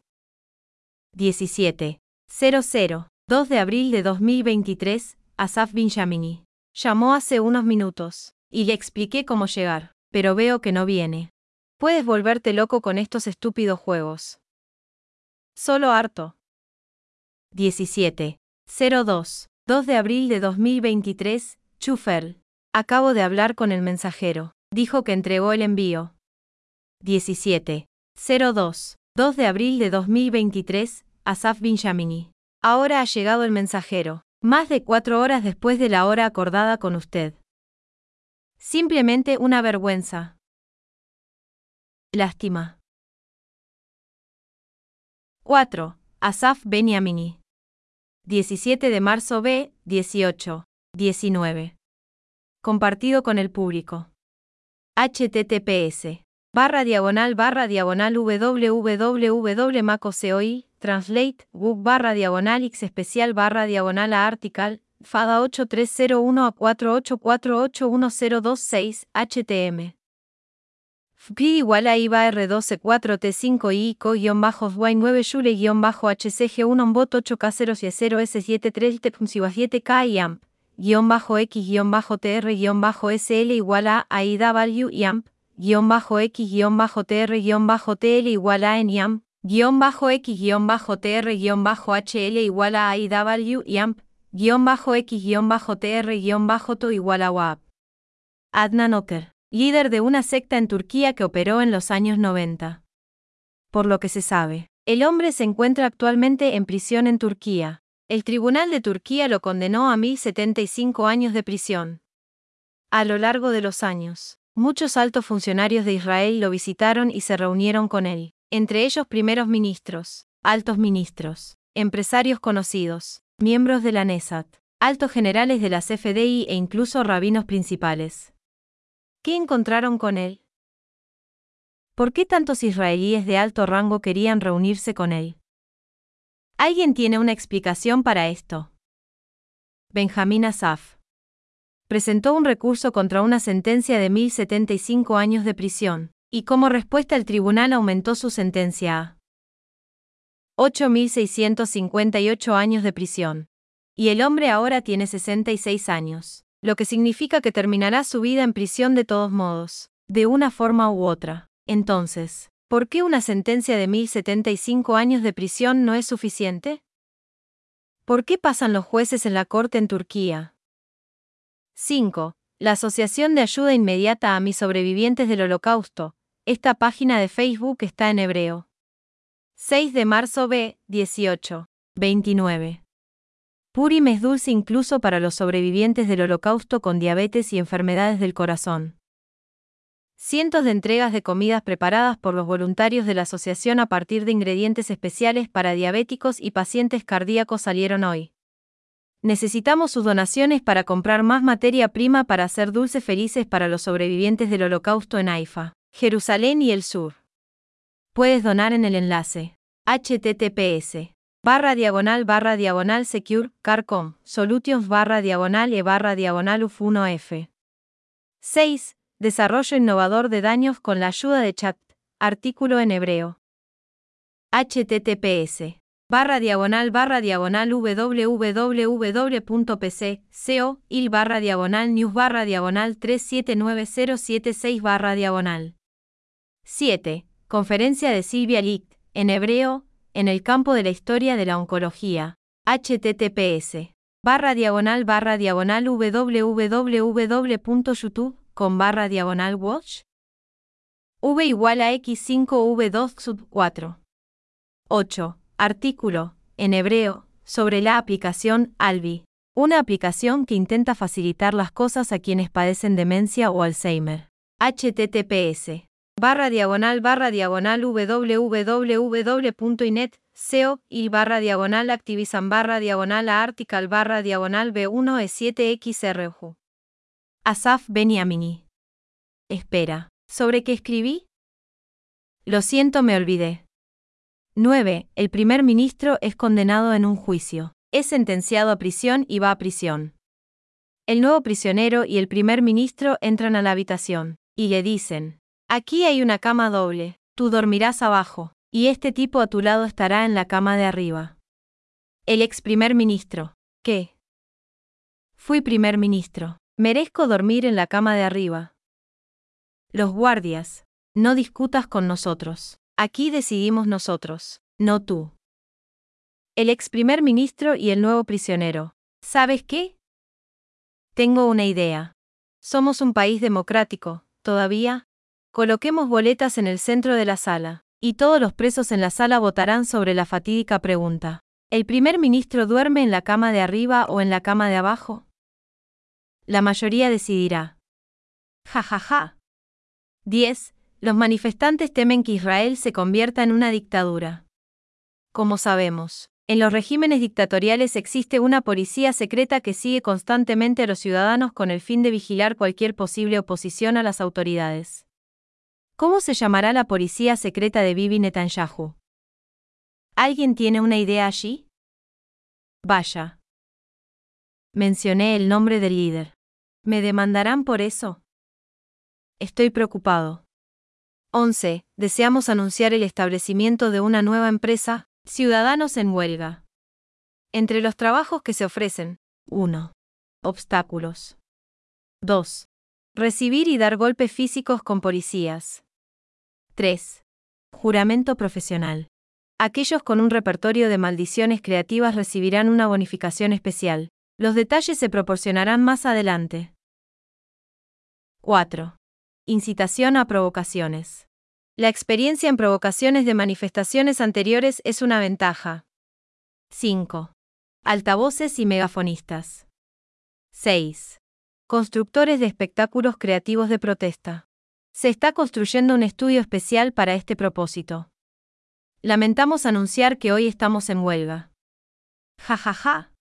17. 00. 2 de abril de 2023, Asaf Binyamini. Llamó hace unos minutos, y le expliqué cómo llegar, pero veo que no viene. Puedes volverte loco con estos estúpidos juegos. Solo harto. 17. 02. 2 de abril de 2023, Chuferl. Acabo de hablar con el mensajero. Dijo que entregó el envío. 17. 02. 2 de abril de 2023, Asaf Binyamini. Ahora ha llegado el mensajero, más de cuatro horas después de la hora acordada con usted. Simplemente una vergüenza. Lástima. 4. Asaf Beniamini. 17 de marzo B, 18, 19. Compartido con el público. https barra diagonal barra diagonal www.macosoi, translate, book barra diagonal x especial barra diagonal a article, FADA 8301 a 484811026, HTM. FP igual a IVA R124T5 ICO bajo 9 Shule bajo HCG 1 bot 8K0 y 0 S73 T7K y AMP guion bajo X guion bajo TR guion bajo SL igual a AIW y AMP guion bajo X guion bajo TR guion bajo TL igual a en YAMP guion bajo X guion bajo TR guion bajo HL igual a AIW y AMP guion bajo X guion bajo TR guion bajo TO igual a WAP. Adnan Oker líder de una secta en Turquía que operó en los años 90. Por lo que se sabe, el hombre se encuentra actualmente en prisión en Turquía. El Tribunal de Turquía lo condenó a 1075 años de prisión. A lo largo de los años, muchos altos funcionarios de Israel lo visitaron y se reunieron con él, entre ellos primeros ministros, altos ministros, empresarios conocidos, miembros de la NESAT, altos generales de la CFDI e incluso rabinos principales. ¿Qué encontraron con él? ¿Por qué tantos israelíes de alto rango querían reunirse con él? ¿Alguien tiene una explicación para esto? Benjamín Asaf presentó un recurso contra una sentencia de 1075 años de prisión, y como respuesta el tribunal aumentó su sentencia a 8.658 años de prisión. Y el hombre ahora tiene 66 años lo que significa que terminará su vida en prisión de todos modos, de una forma u otra. Entonces, ¿por qué una sentencia de 1075 años de prisión no es suficiente? ¿Por qué pasan los jueces en la corte en Turquía? 5. La Asociación de Ayuda Inmediata a mis sobrevivientes del Holocausto. Esta página de Facebook está en hebreo. 6 de marzo B, 18. 29. Purim es dulce incluso para los sobrevivientes del holocausto con diabetes y enfermedades del corazón. Cientos de entregas de comidas preparadas por los voluntarios de la asociación a partir de ingredientes especiales para diabéticos y pacientes cardíacos salieron hoy. Necesitamos sus donaciones para comprar más materia prima para hacer dulces felices para los sobrevivientes del holocausto en Haifa, Jerusalén y el sur. Puedes donar en el enlace https barra diagonal barra diagonal secure carcom solutions barra diagonal e barra diagonal uf1f. 6. Desarrollo innovador de daños con la ayuda de chat. Artículo en hebreo. https barra diagonal barra diagonal www.pc, co, il barra diagonal news barra diagonal 379076 barra diagonal. 7. Conferencia de Silvia Licht, en hebreo, en el campo de la historia de la oncología. https barra diagonal barra diagonal www.youtube.com barra diagonal watch v igual a x5v2 sub 4 8. Artículo, en hebreo, sobre la aplicación Albi, una aplicación que intenta facilitar las cosas a quienes padecen demencia o Alzheimer. https barra diagonal barra diagonal www.inet SEO y barra diagonal Activisan barra diagonal article barra diagonal B1 E7XRU. Asaf Beniamini. Espera, ¿sobre qué escribí? Lo siento, me olvidé. 9. El primer ministro es condenado en un juicio. Es sentenciado a prisión y va a prisión. El nuevo prisionero y el primer ministro entran a la habitación y le dicen, aquí hay una cama doble, tú dormirás abajo, y este tipo a tu lado estará en la cama de arriba. El ex primer ministro, ¿qué? Fui primer ministro, merezco dormir en la cama de arriba. Los guardias, no discutas con nosotros. Aquí decidimos nosotros, no tú. El ex primer ministro y el nuevo prisionero. ¿Sabes qué? Tengo una idea. Somos un país democrático, todavía. Coloquemos boletas en el centro de la sala, y todos los presos en la sala votarán sobre la fatídica pregunta. ¿El primer ministro duerme en la cama de arriba o en la cama de abajo? La mayoría decidirá. Ja ja ja. 10. Los manifestantes temen que Israel se convierta en una dictadura. Como sabemos, en los regímenes dictatoriales existe una policía secreta que sigue constantemente a los ciudadanos con el fin de vigilar cualquier posible oposición a las autoridades. ¿Cómo se llamará la policía secreta de Bibi Netanyahu? ¿Alguien tiene una idea allí? Vaya. Mencioné el nombre del líder. ¿Me demandarán por eso? Estoy preocupado. 11. Deseamos anunciar el establecimiento de una nueva empresa, Ciudadanos en Huelga. Entre los trabajos que se ofrecen, 1. Obstáculos. 2. Recibir y dar golpes físicos con policías. 3. Juramento profesional. Aquellos con un repertorio de maldiciones creativas recibirán una bonificación especial. Los detalles se proporcionarán más adelante. 4. Incitación a provocaciones. La experiencia en provocaciones de manifestaciones anteriores es una ventaja. 5. Altavoces y megafonistas. 6. Constructores de espectáculos creativos de protesta. Se está construyendo un estudio especial para este propósito. Lamentamos anunciar que hoy estamos en huelga. Ja ja ja.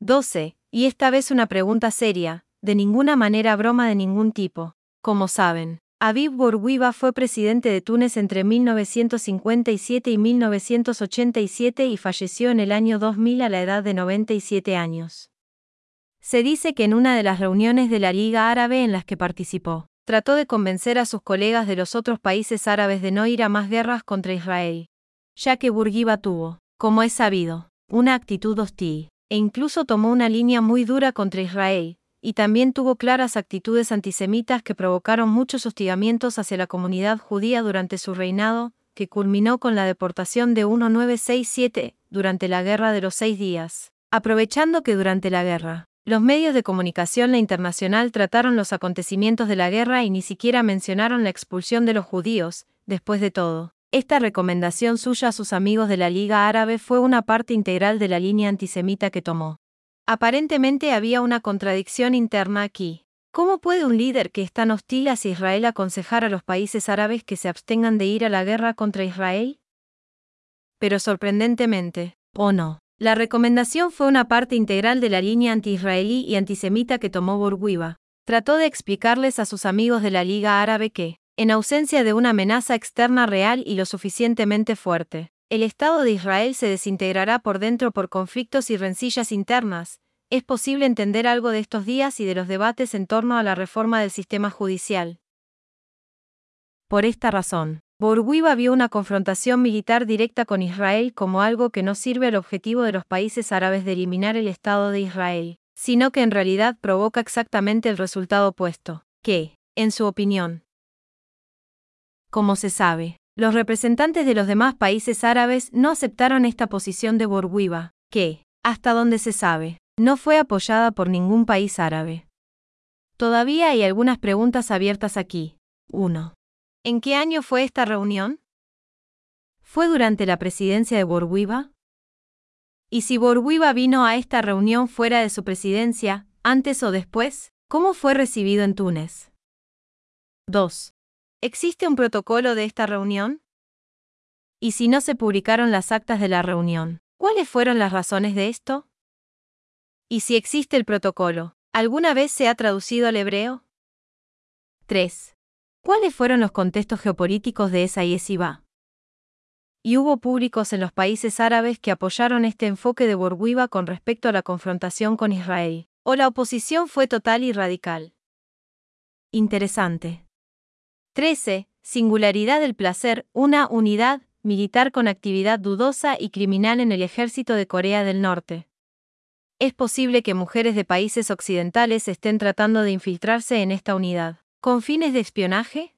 12. Y esta vez una pregunta seria, de ninguna manera broma de ningún tipo. Como saben, Habib Bourguiba fue presidente de Túnez entre 1957 y 1987 y falleció en el año 2000 a la edad de 97 años. Se dice que en una de las reuniones de la Liga Árabe en las que participó, trató de convencer a sus colegas de los otros países árabes de no ir a más guerras contra Israel, ya que Bourguiba tuvo, como es sabido, una actitud hostil, e incluso tomó una línea muy dura contra Israel, y también tuvo claras actitudes antisemitas que provocaron muchos hostigamientos hacia la comunidad judía durante su reinado, que culminó con la deportación de 1967 durante la Guerra de los Seis Días. Aprovechando que durante la guerra, los medios de comunicación la internacional trataron los acontecimientos de la guerra y ni siquiera mencionaron la expulsión de los judíos, después de todo. Esta recomendación suya a sus amigos de la Liga Árabe fue una parte integral de la línea antisemita que tomó. Aparentemente había una contradicción interna aquí. ¿Cómo puede un líder que es tan hostil hacia Israel aconsejar a los países árabes que se abstengan de ir a la guerra contra Israel? Pero sorprendentemente, o no, la recomendación fue una parte integral de la línea anti-israelí y antisemita que tomó Bourguiba. Trató de explicarles a sus amigos de la Liga Árabe que, en ausencia de una amenaza externa real y lo suficientemente fuerte, el Estado de Israel se desintegrará por dentro por conflictos y rencillas internas. Es posible entender algo de estos días y de los debates en torno a la reforma del sistema judicial. Por esta razón, Bourguiba vio una confrontación militar directa con Israel como algo que no sirve al objetivo de los países árabes de eliminar el Estado de Israel, sino que en realidad provoca exactamente el resultado opuesto, que, en su opinión, como se sabe, los representantes de los demás países árabes no aceptaron esta posición de Bourguiba, que, hasta donde se sabe, no fue apoyada por ningún país árabe. Todavía hay algunas preguntas abiertas aquí. 1. ¿En qué año fue esta reunión? ¿Fue durante la presidencia de Bourguiba? Y si Bourguiba vino a esta reunión fuera de su presidencia, antes o después, ¿cómo fue recibido en Túnez? 2. ¿Existe un protocolo de esta reunión? Y si no se publicaron las actas de la reunión, ¿cuáles fueron las razones de esto? Y si existe el protocolo, ¿alguna vez se ha traducido al hebreo? 3. ¿Cuáles fueron los contextos geopolíticos de esa yeshiva? Y hubo públicos en los países árabes que apoyaron este enfoque de Bourguiba con respecto a la confrontación con Israel, o la oposición fue total y radical. Interesante. 13. Singularidad del placer, una unidad militar con actividad dudosa y criminal en el ejército de Corea del Norte. Es posible que mujeres de países occidentales estén tratando de infiltrarse en esta unidad. ¿Con fines de espionaje?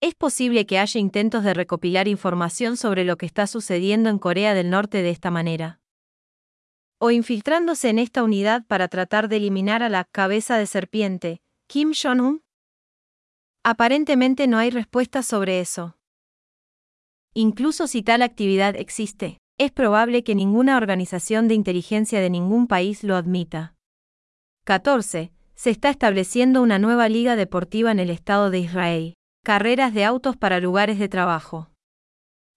¿Es posible que haya intentos de recopilar información sobre lo que está sucediendo en Corea del Norte de esta manera? ¿O infiltrándose en esta unidad para tratar de eliminar a la cabeza de serpiente, Kim Jong-un? Aparentemente no hay respuesta sobre eso. Incluso si tal actividad existe, es probable que ninguna organización de inteligencia de ningún país lo admita. 14 se está estableciendo una nueva liga deportiva en el Estado de Israel. Carreras de autos para lugares de trabajo.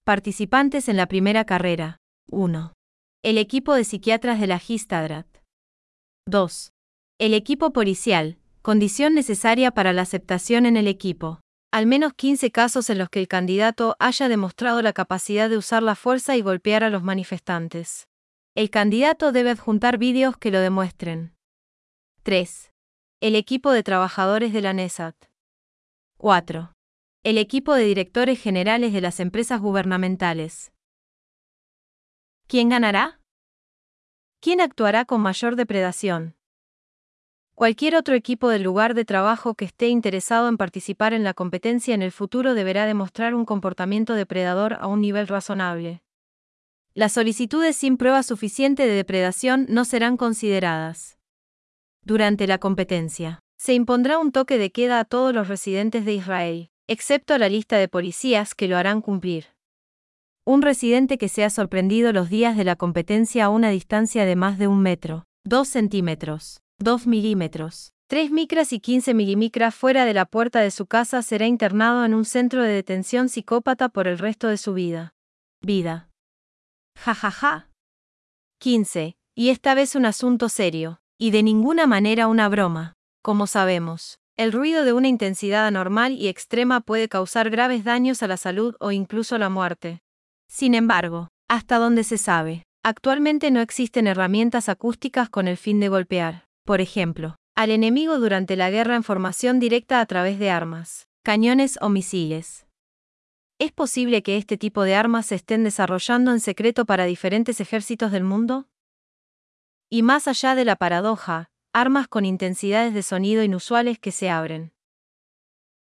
Participantes en la primera carrera. 1. El equipo de psiquiatras de la Histadrat. 2. El equipo policial, condición necesaria para la aceptación en el equipo. Al menos 15 casos en los que el candidato haya demostrado la capacidad de usar la fuerza y golpear a los manifestantes. El candidato debe adjuntar vídeos que lo demuestren. 3. El equipo de trabajadores de la NESAT. 4. El equipo de directores generales de las empresas gubernamentales. ¿Quién ganará? ¿Quién actuará con mayor depredación? Cualquier otro equipo del lugar de trabajo que esté interesado en participar en la competencia en el futuro deberá demostrar un comportamiento depredador a un nivel razonable. Las solicitudes sin prueba suficiente de depredación no serán consideradas. Durante la competencia, se impondrá un toque de queda a todos los residentes de Israel, excepto a la lista de policías que lo harán cumplir. Un residente que sea sorprendido los días de la competencia a una distancia de más de un metro, 2 centímetros, 2 milímetros, 3 micras y 15 milimicras fuera de la puerta de su casa será internado en un centro de detención psicópata por el resto de su vida. Vida. Ja ja ja. 15. Y esta vez un asunto serio y de ninguna manera una broma. Como sabemos, el ruido de una intensidad anormal y extrema puede causar graves daños a la salud o incluso la muerte. Sin embargo, hasta donde se sabe, actualmente no existen herramientas acústicas con el fin de golpear, por ejemplo, al enemigo durante la guerra en formación directa a través de armas, cañones o misiles. ¿Es posible que este tipo de armas se estén desarrollando en secreto para diferentes ejércitos del mundo? Y más allá de la paradoja, armas con intensidades de sonido inusuales que se abren.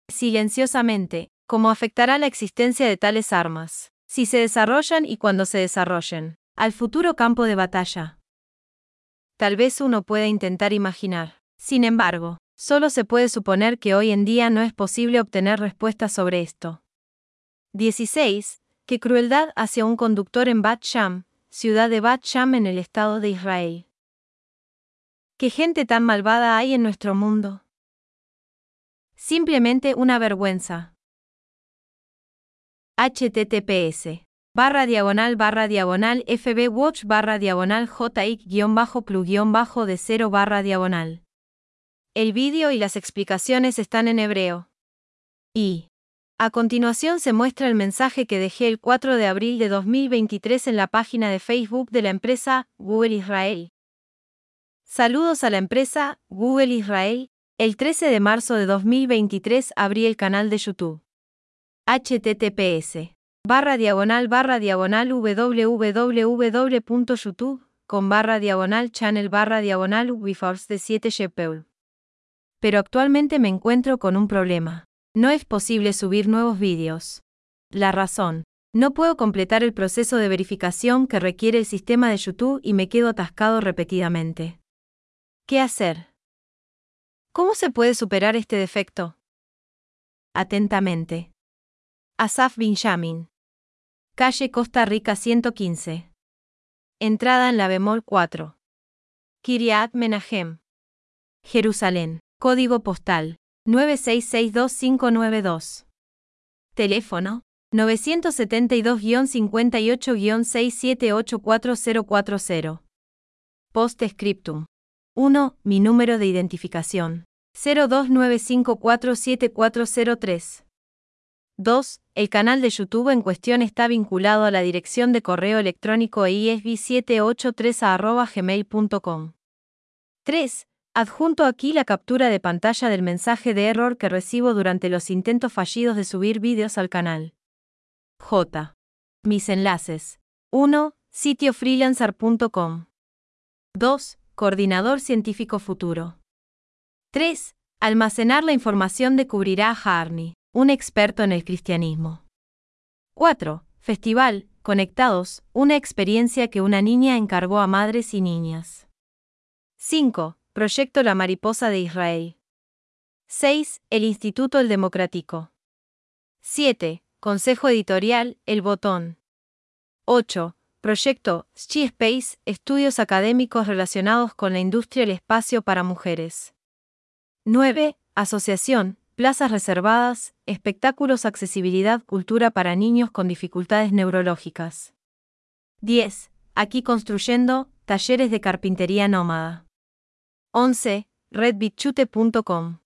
Silenciosamente, ¿cómo afectará la existencia de tales armas, si se desarrollan y cuando se desarrollen, al futuro campo de batalla? Tal vez uno pueda intentar imaginar. Sin embargo, solo se puede suponer que hoy en día no es posible obtener respuestas sobre esto. 16. Qué crueldad hacia un conductor en Bat Sham, ciudad de Bat Sham en el Estado de Israel. ¿Qué gente tan malvada hay en nuestro mundo? Simplemente una vergüenza. https barra diagonal barra diagonal fb watch barra diagonal jic guion bajo plus guion bajo de cero barra diagonal. El vídeo y las explicaciones están en hebreo. Y a continuación se muestra el mensaje que dejé el 4 de abril de 2023 en la página de Facebook de la empresa Google Israel. Saludos a la empresa Google Israel. El 13 de marzo de 2023 abrí el canal de YouTube. https barra diagonal barra diagonal www.youtube con barra diagonal channel barra diagonal WeForce de 7 GPU. Pero actualmente me encuentro con un problema. No es posible subir nuevos vídeos. La razón. No puedo completar el proceso de verificación que requiere el sistema de YouTube y me quedo atascado repetidamente. ¿Qué hacer? ¿Cómo se puede superar este defecto? Atentamente. Asaf Benjamin. Calle Costa Rica 115. Entrada en la bemol 4. Kiryat Menahem. Jerusalén. Código postal 9662592. Teléfono 972-58-6784040. Post scriptum. 1. Mi número de identificación. 0295474003. 2. El canal de YouTube en cuestión está vinculado a la dirección de correo electrónico isb783@gmail.com. 3. Adjunto aquí la captura de pantalla del mensaje de error que recibo durante los intentos fallidos de subir vídeos al canal. J. Mis enlaces. 1. Sitio freelancer.com. 2. Coordinador científico futuro. 3. Almacenar la información de Cubrirá Harney un experto en el cristianismo. 4. Festival, Conectados, una experiencia que una niña encargó a madres y niñas. 5. Proyecto La Mariposa de Israel. 6. El Instituto El Democrático. 7. Consejo Editorial El Botón. 8. Proyecto She Space, estudios académicos relacionados con la industria del espacio para mujeres. 9. Asociación, plazas reservadas, espectáculos, accesibilidad, cultura para niños con dificultades neurológicas. 10. Aquí construyendo, talleres de carpintería nómada. 11. redbitchute.com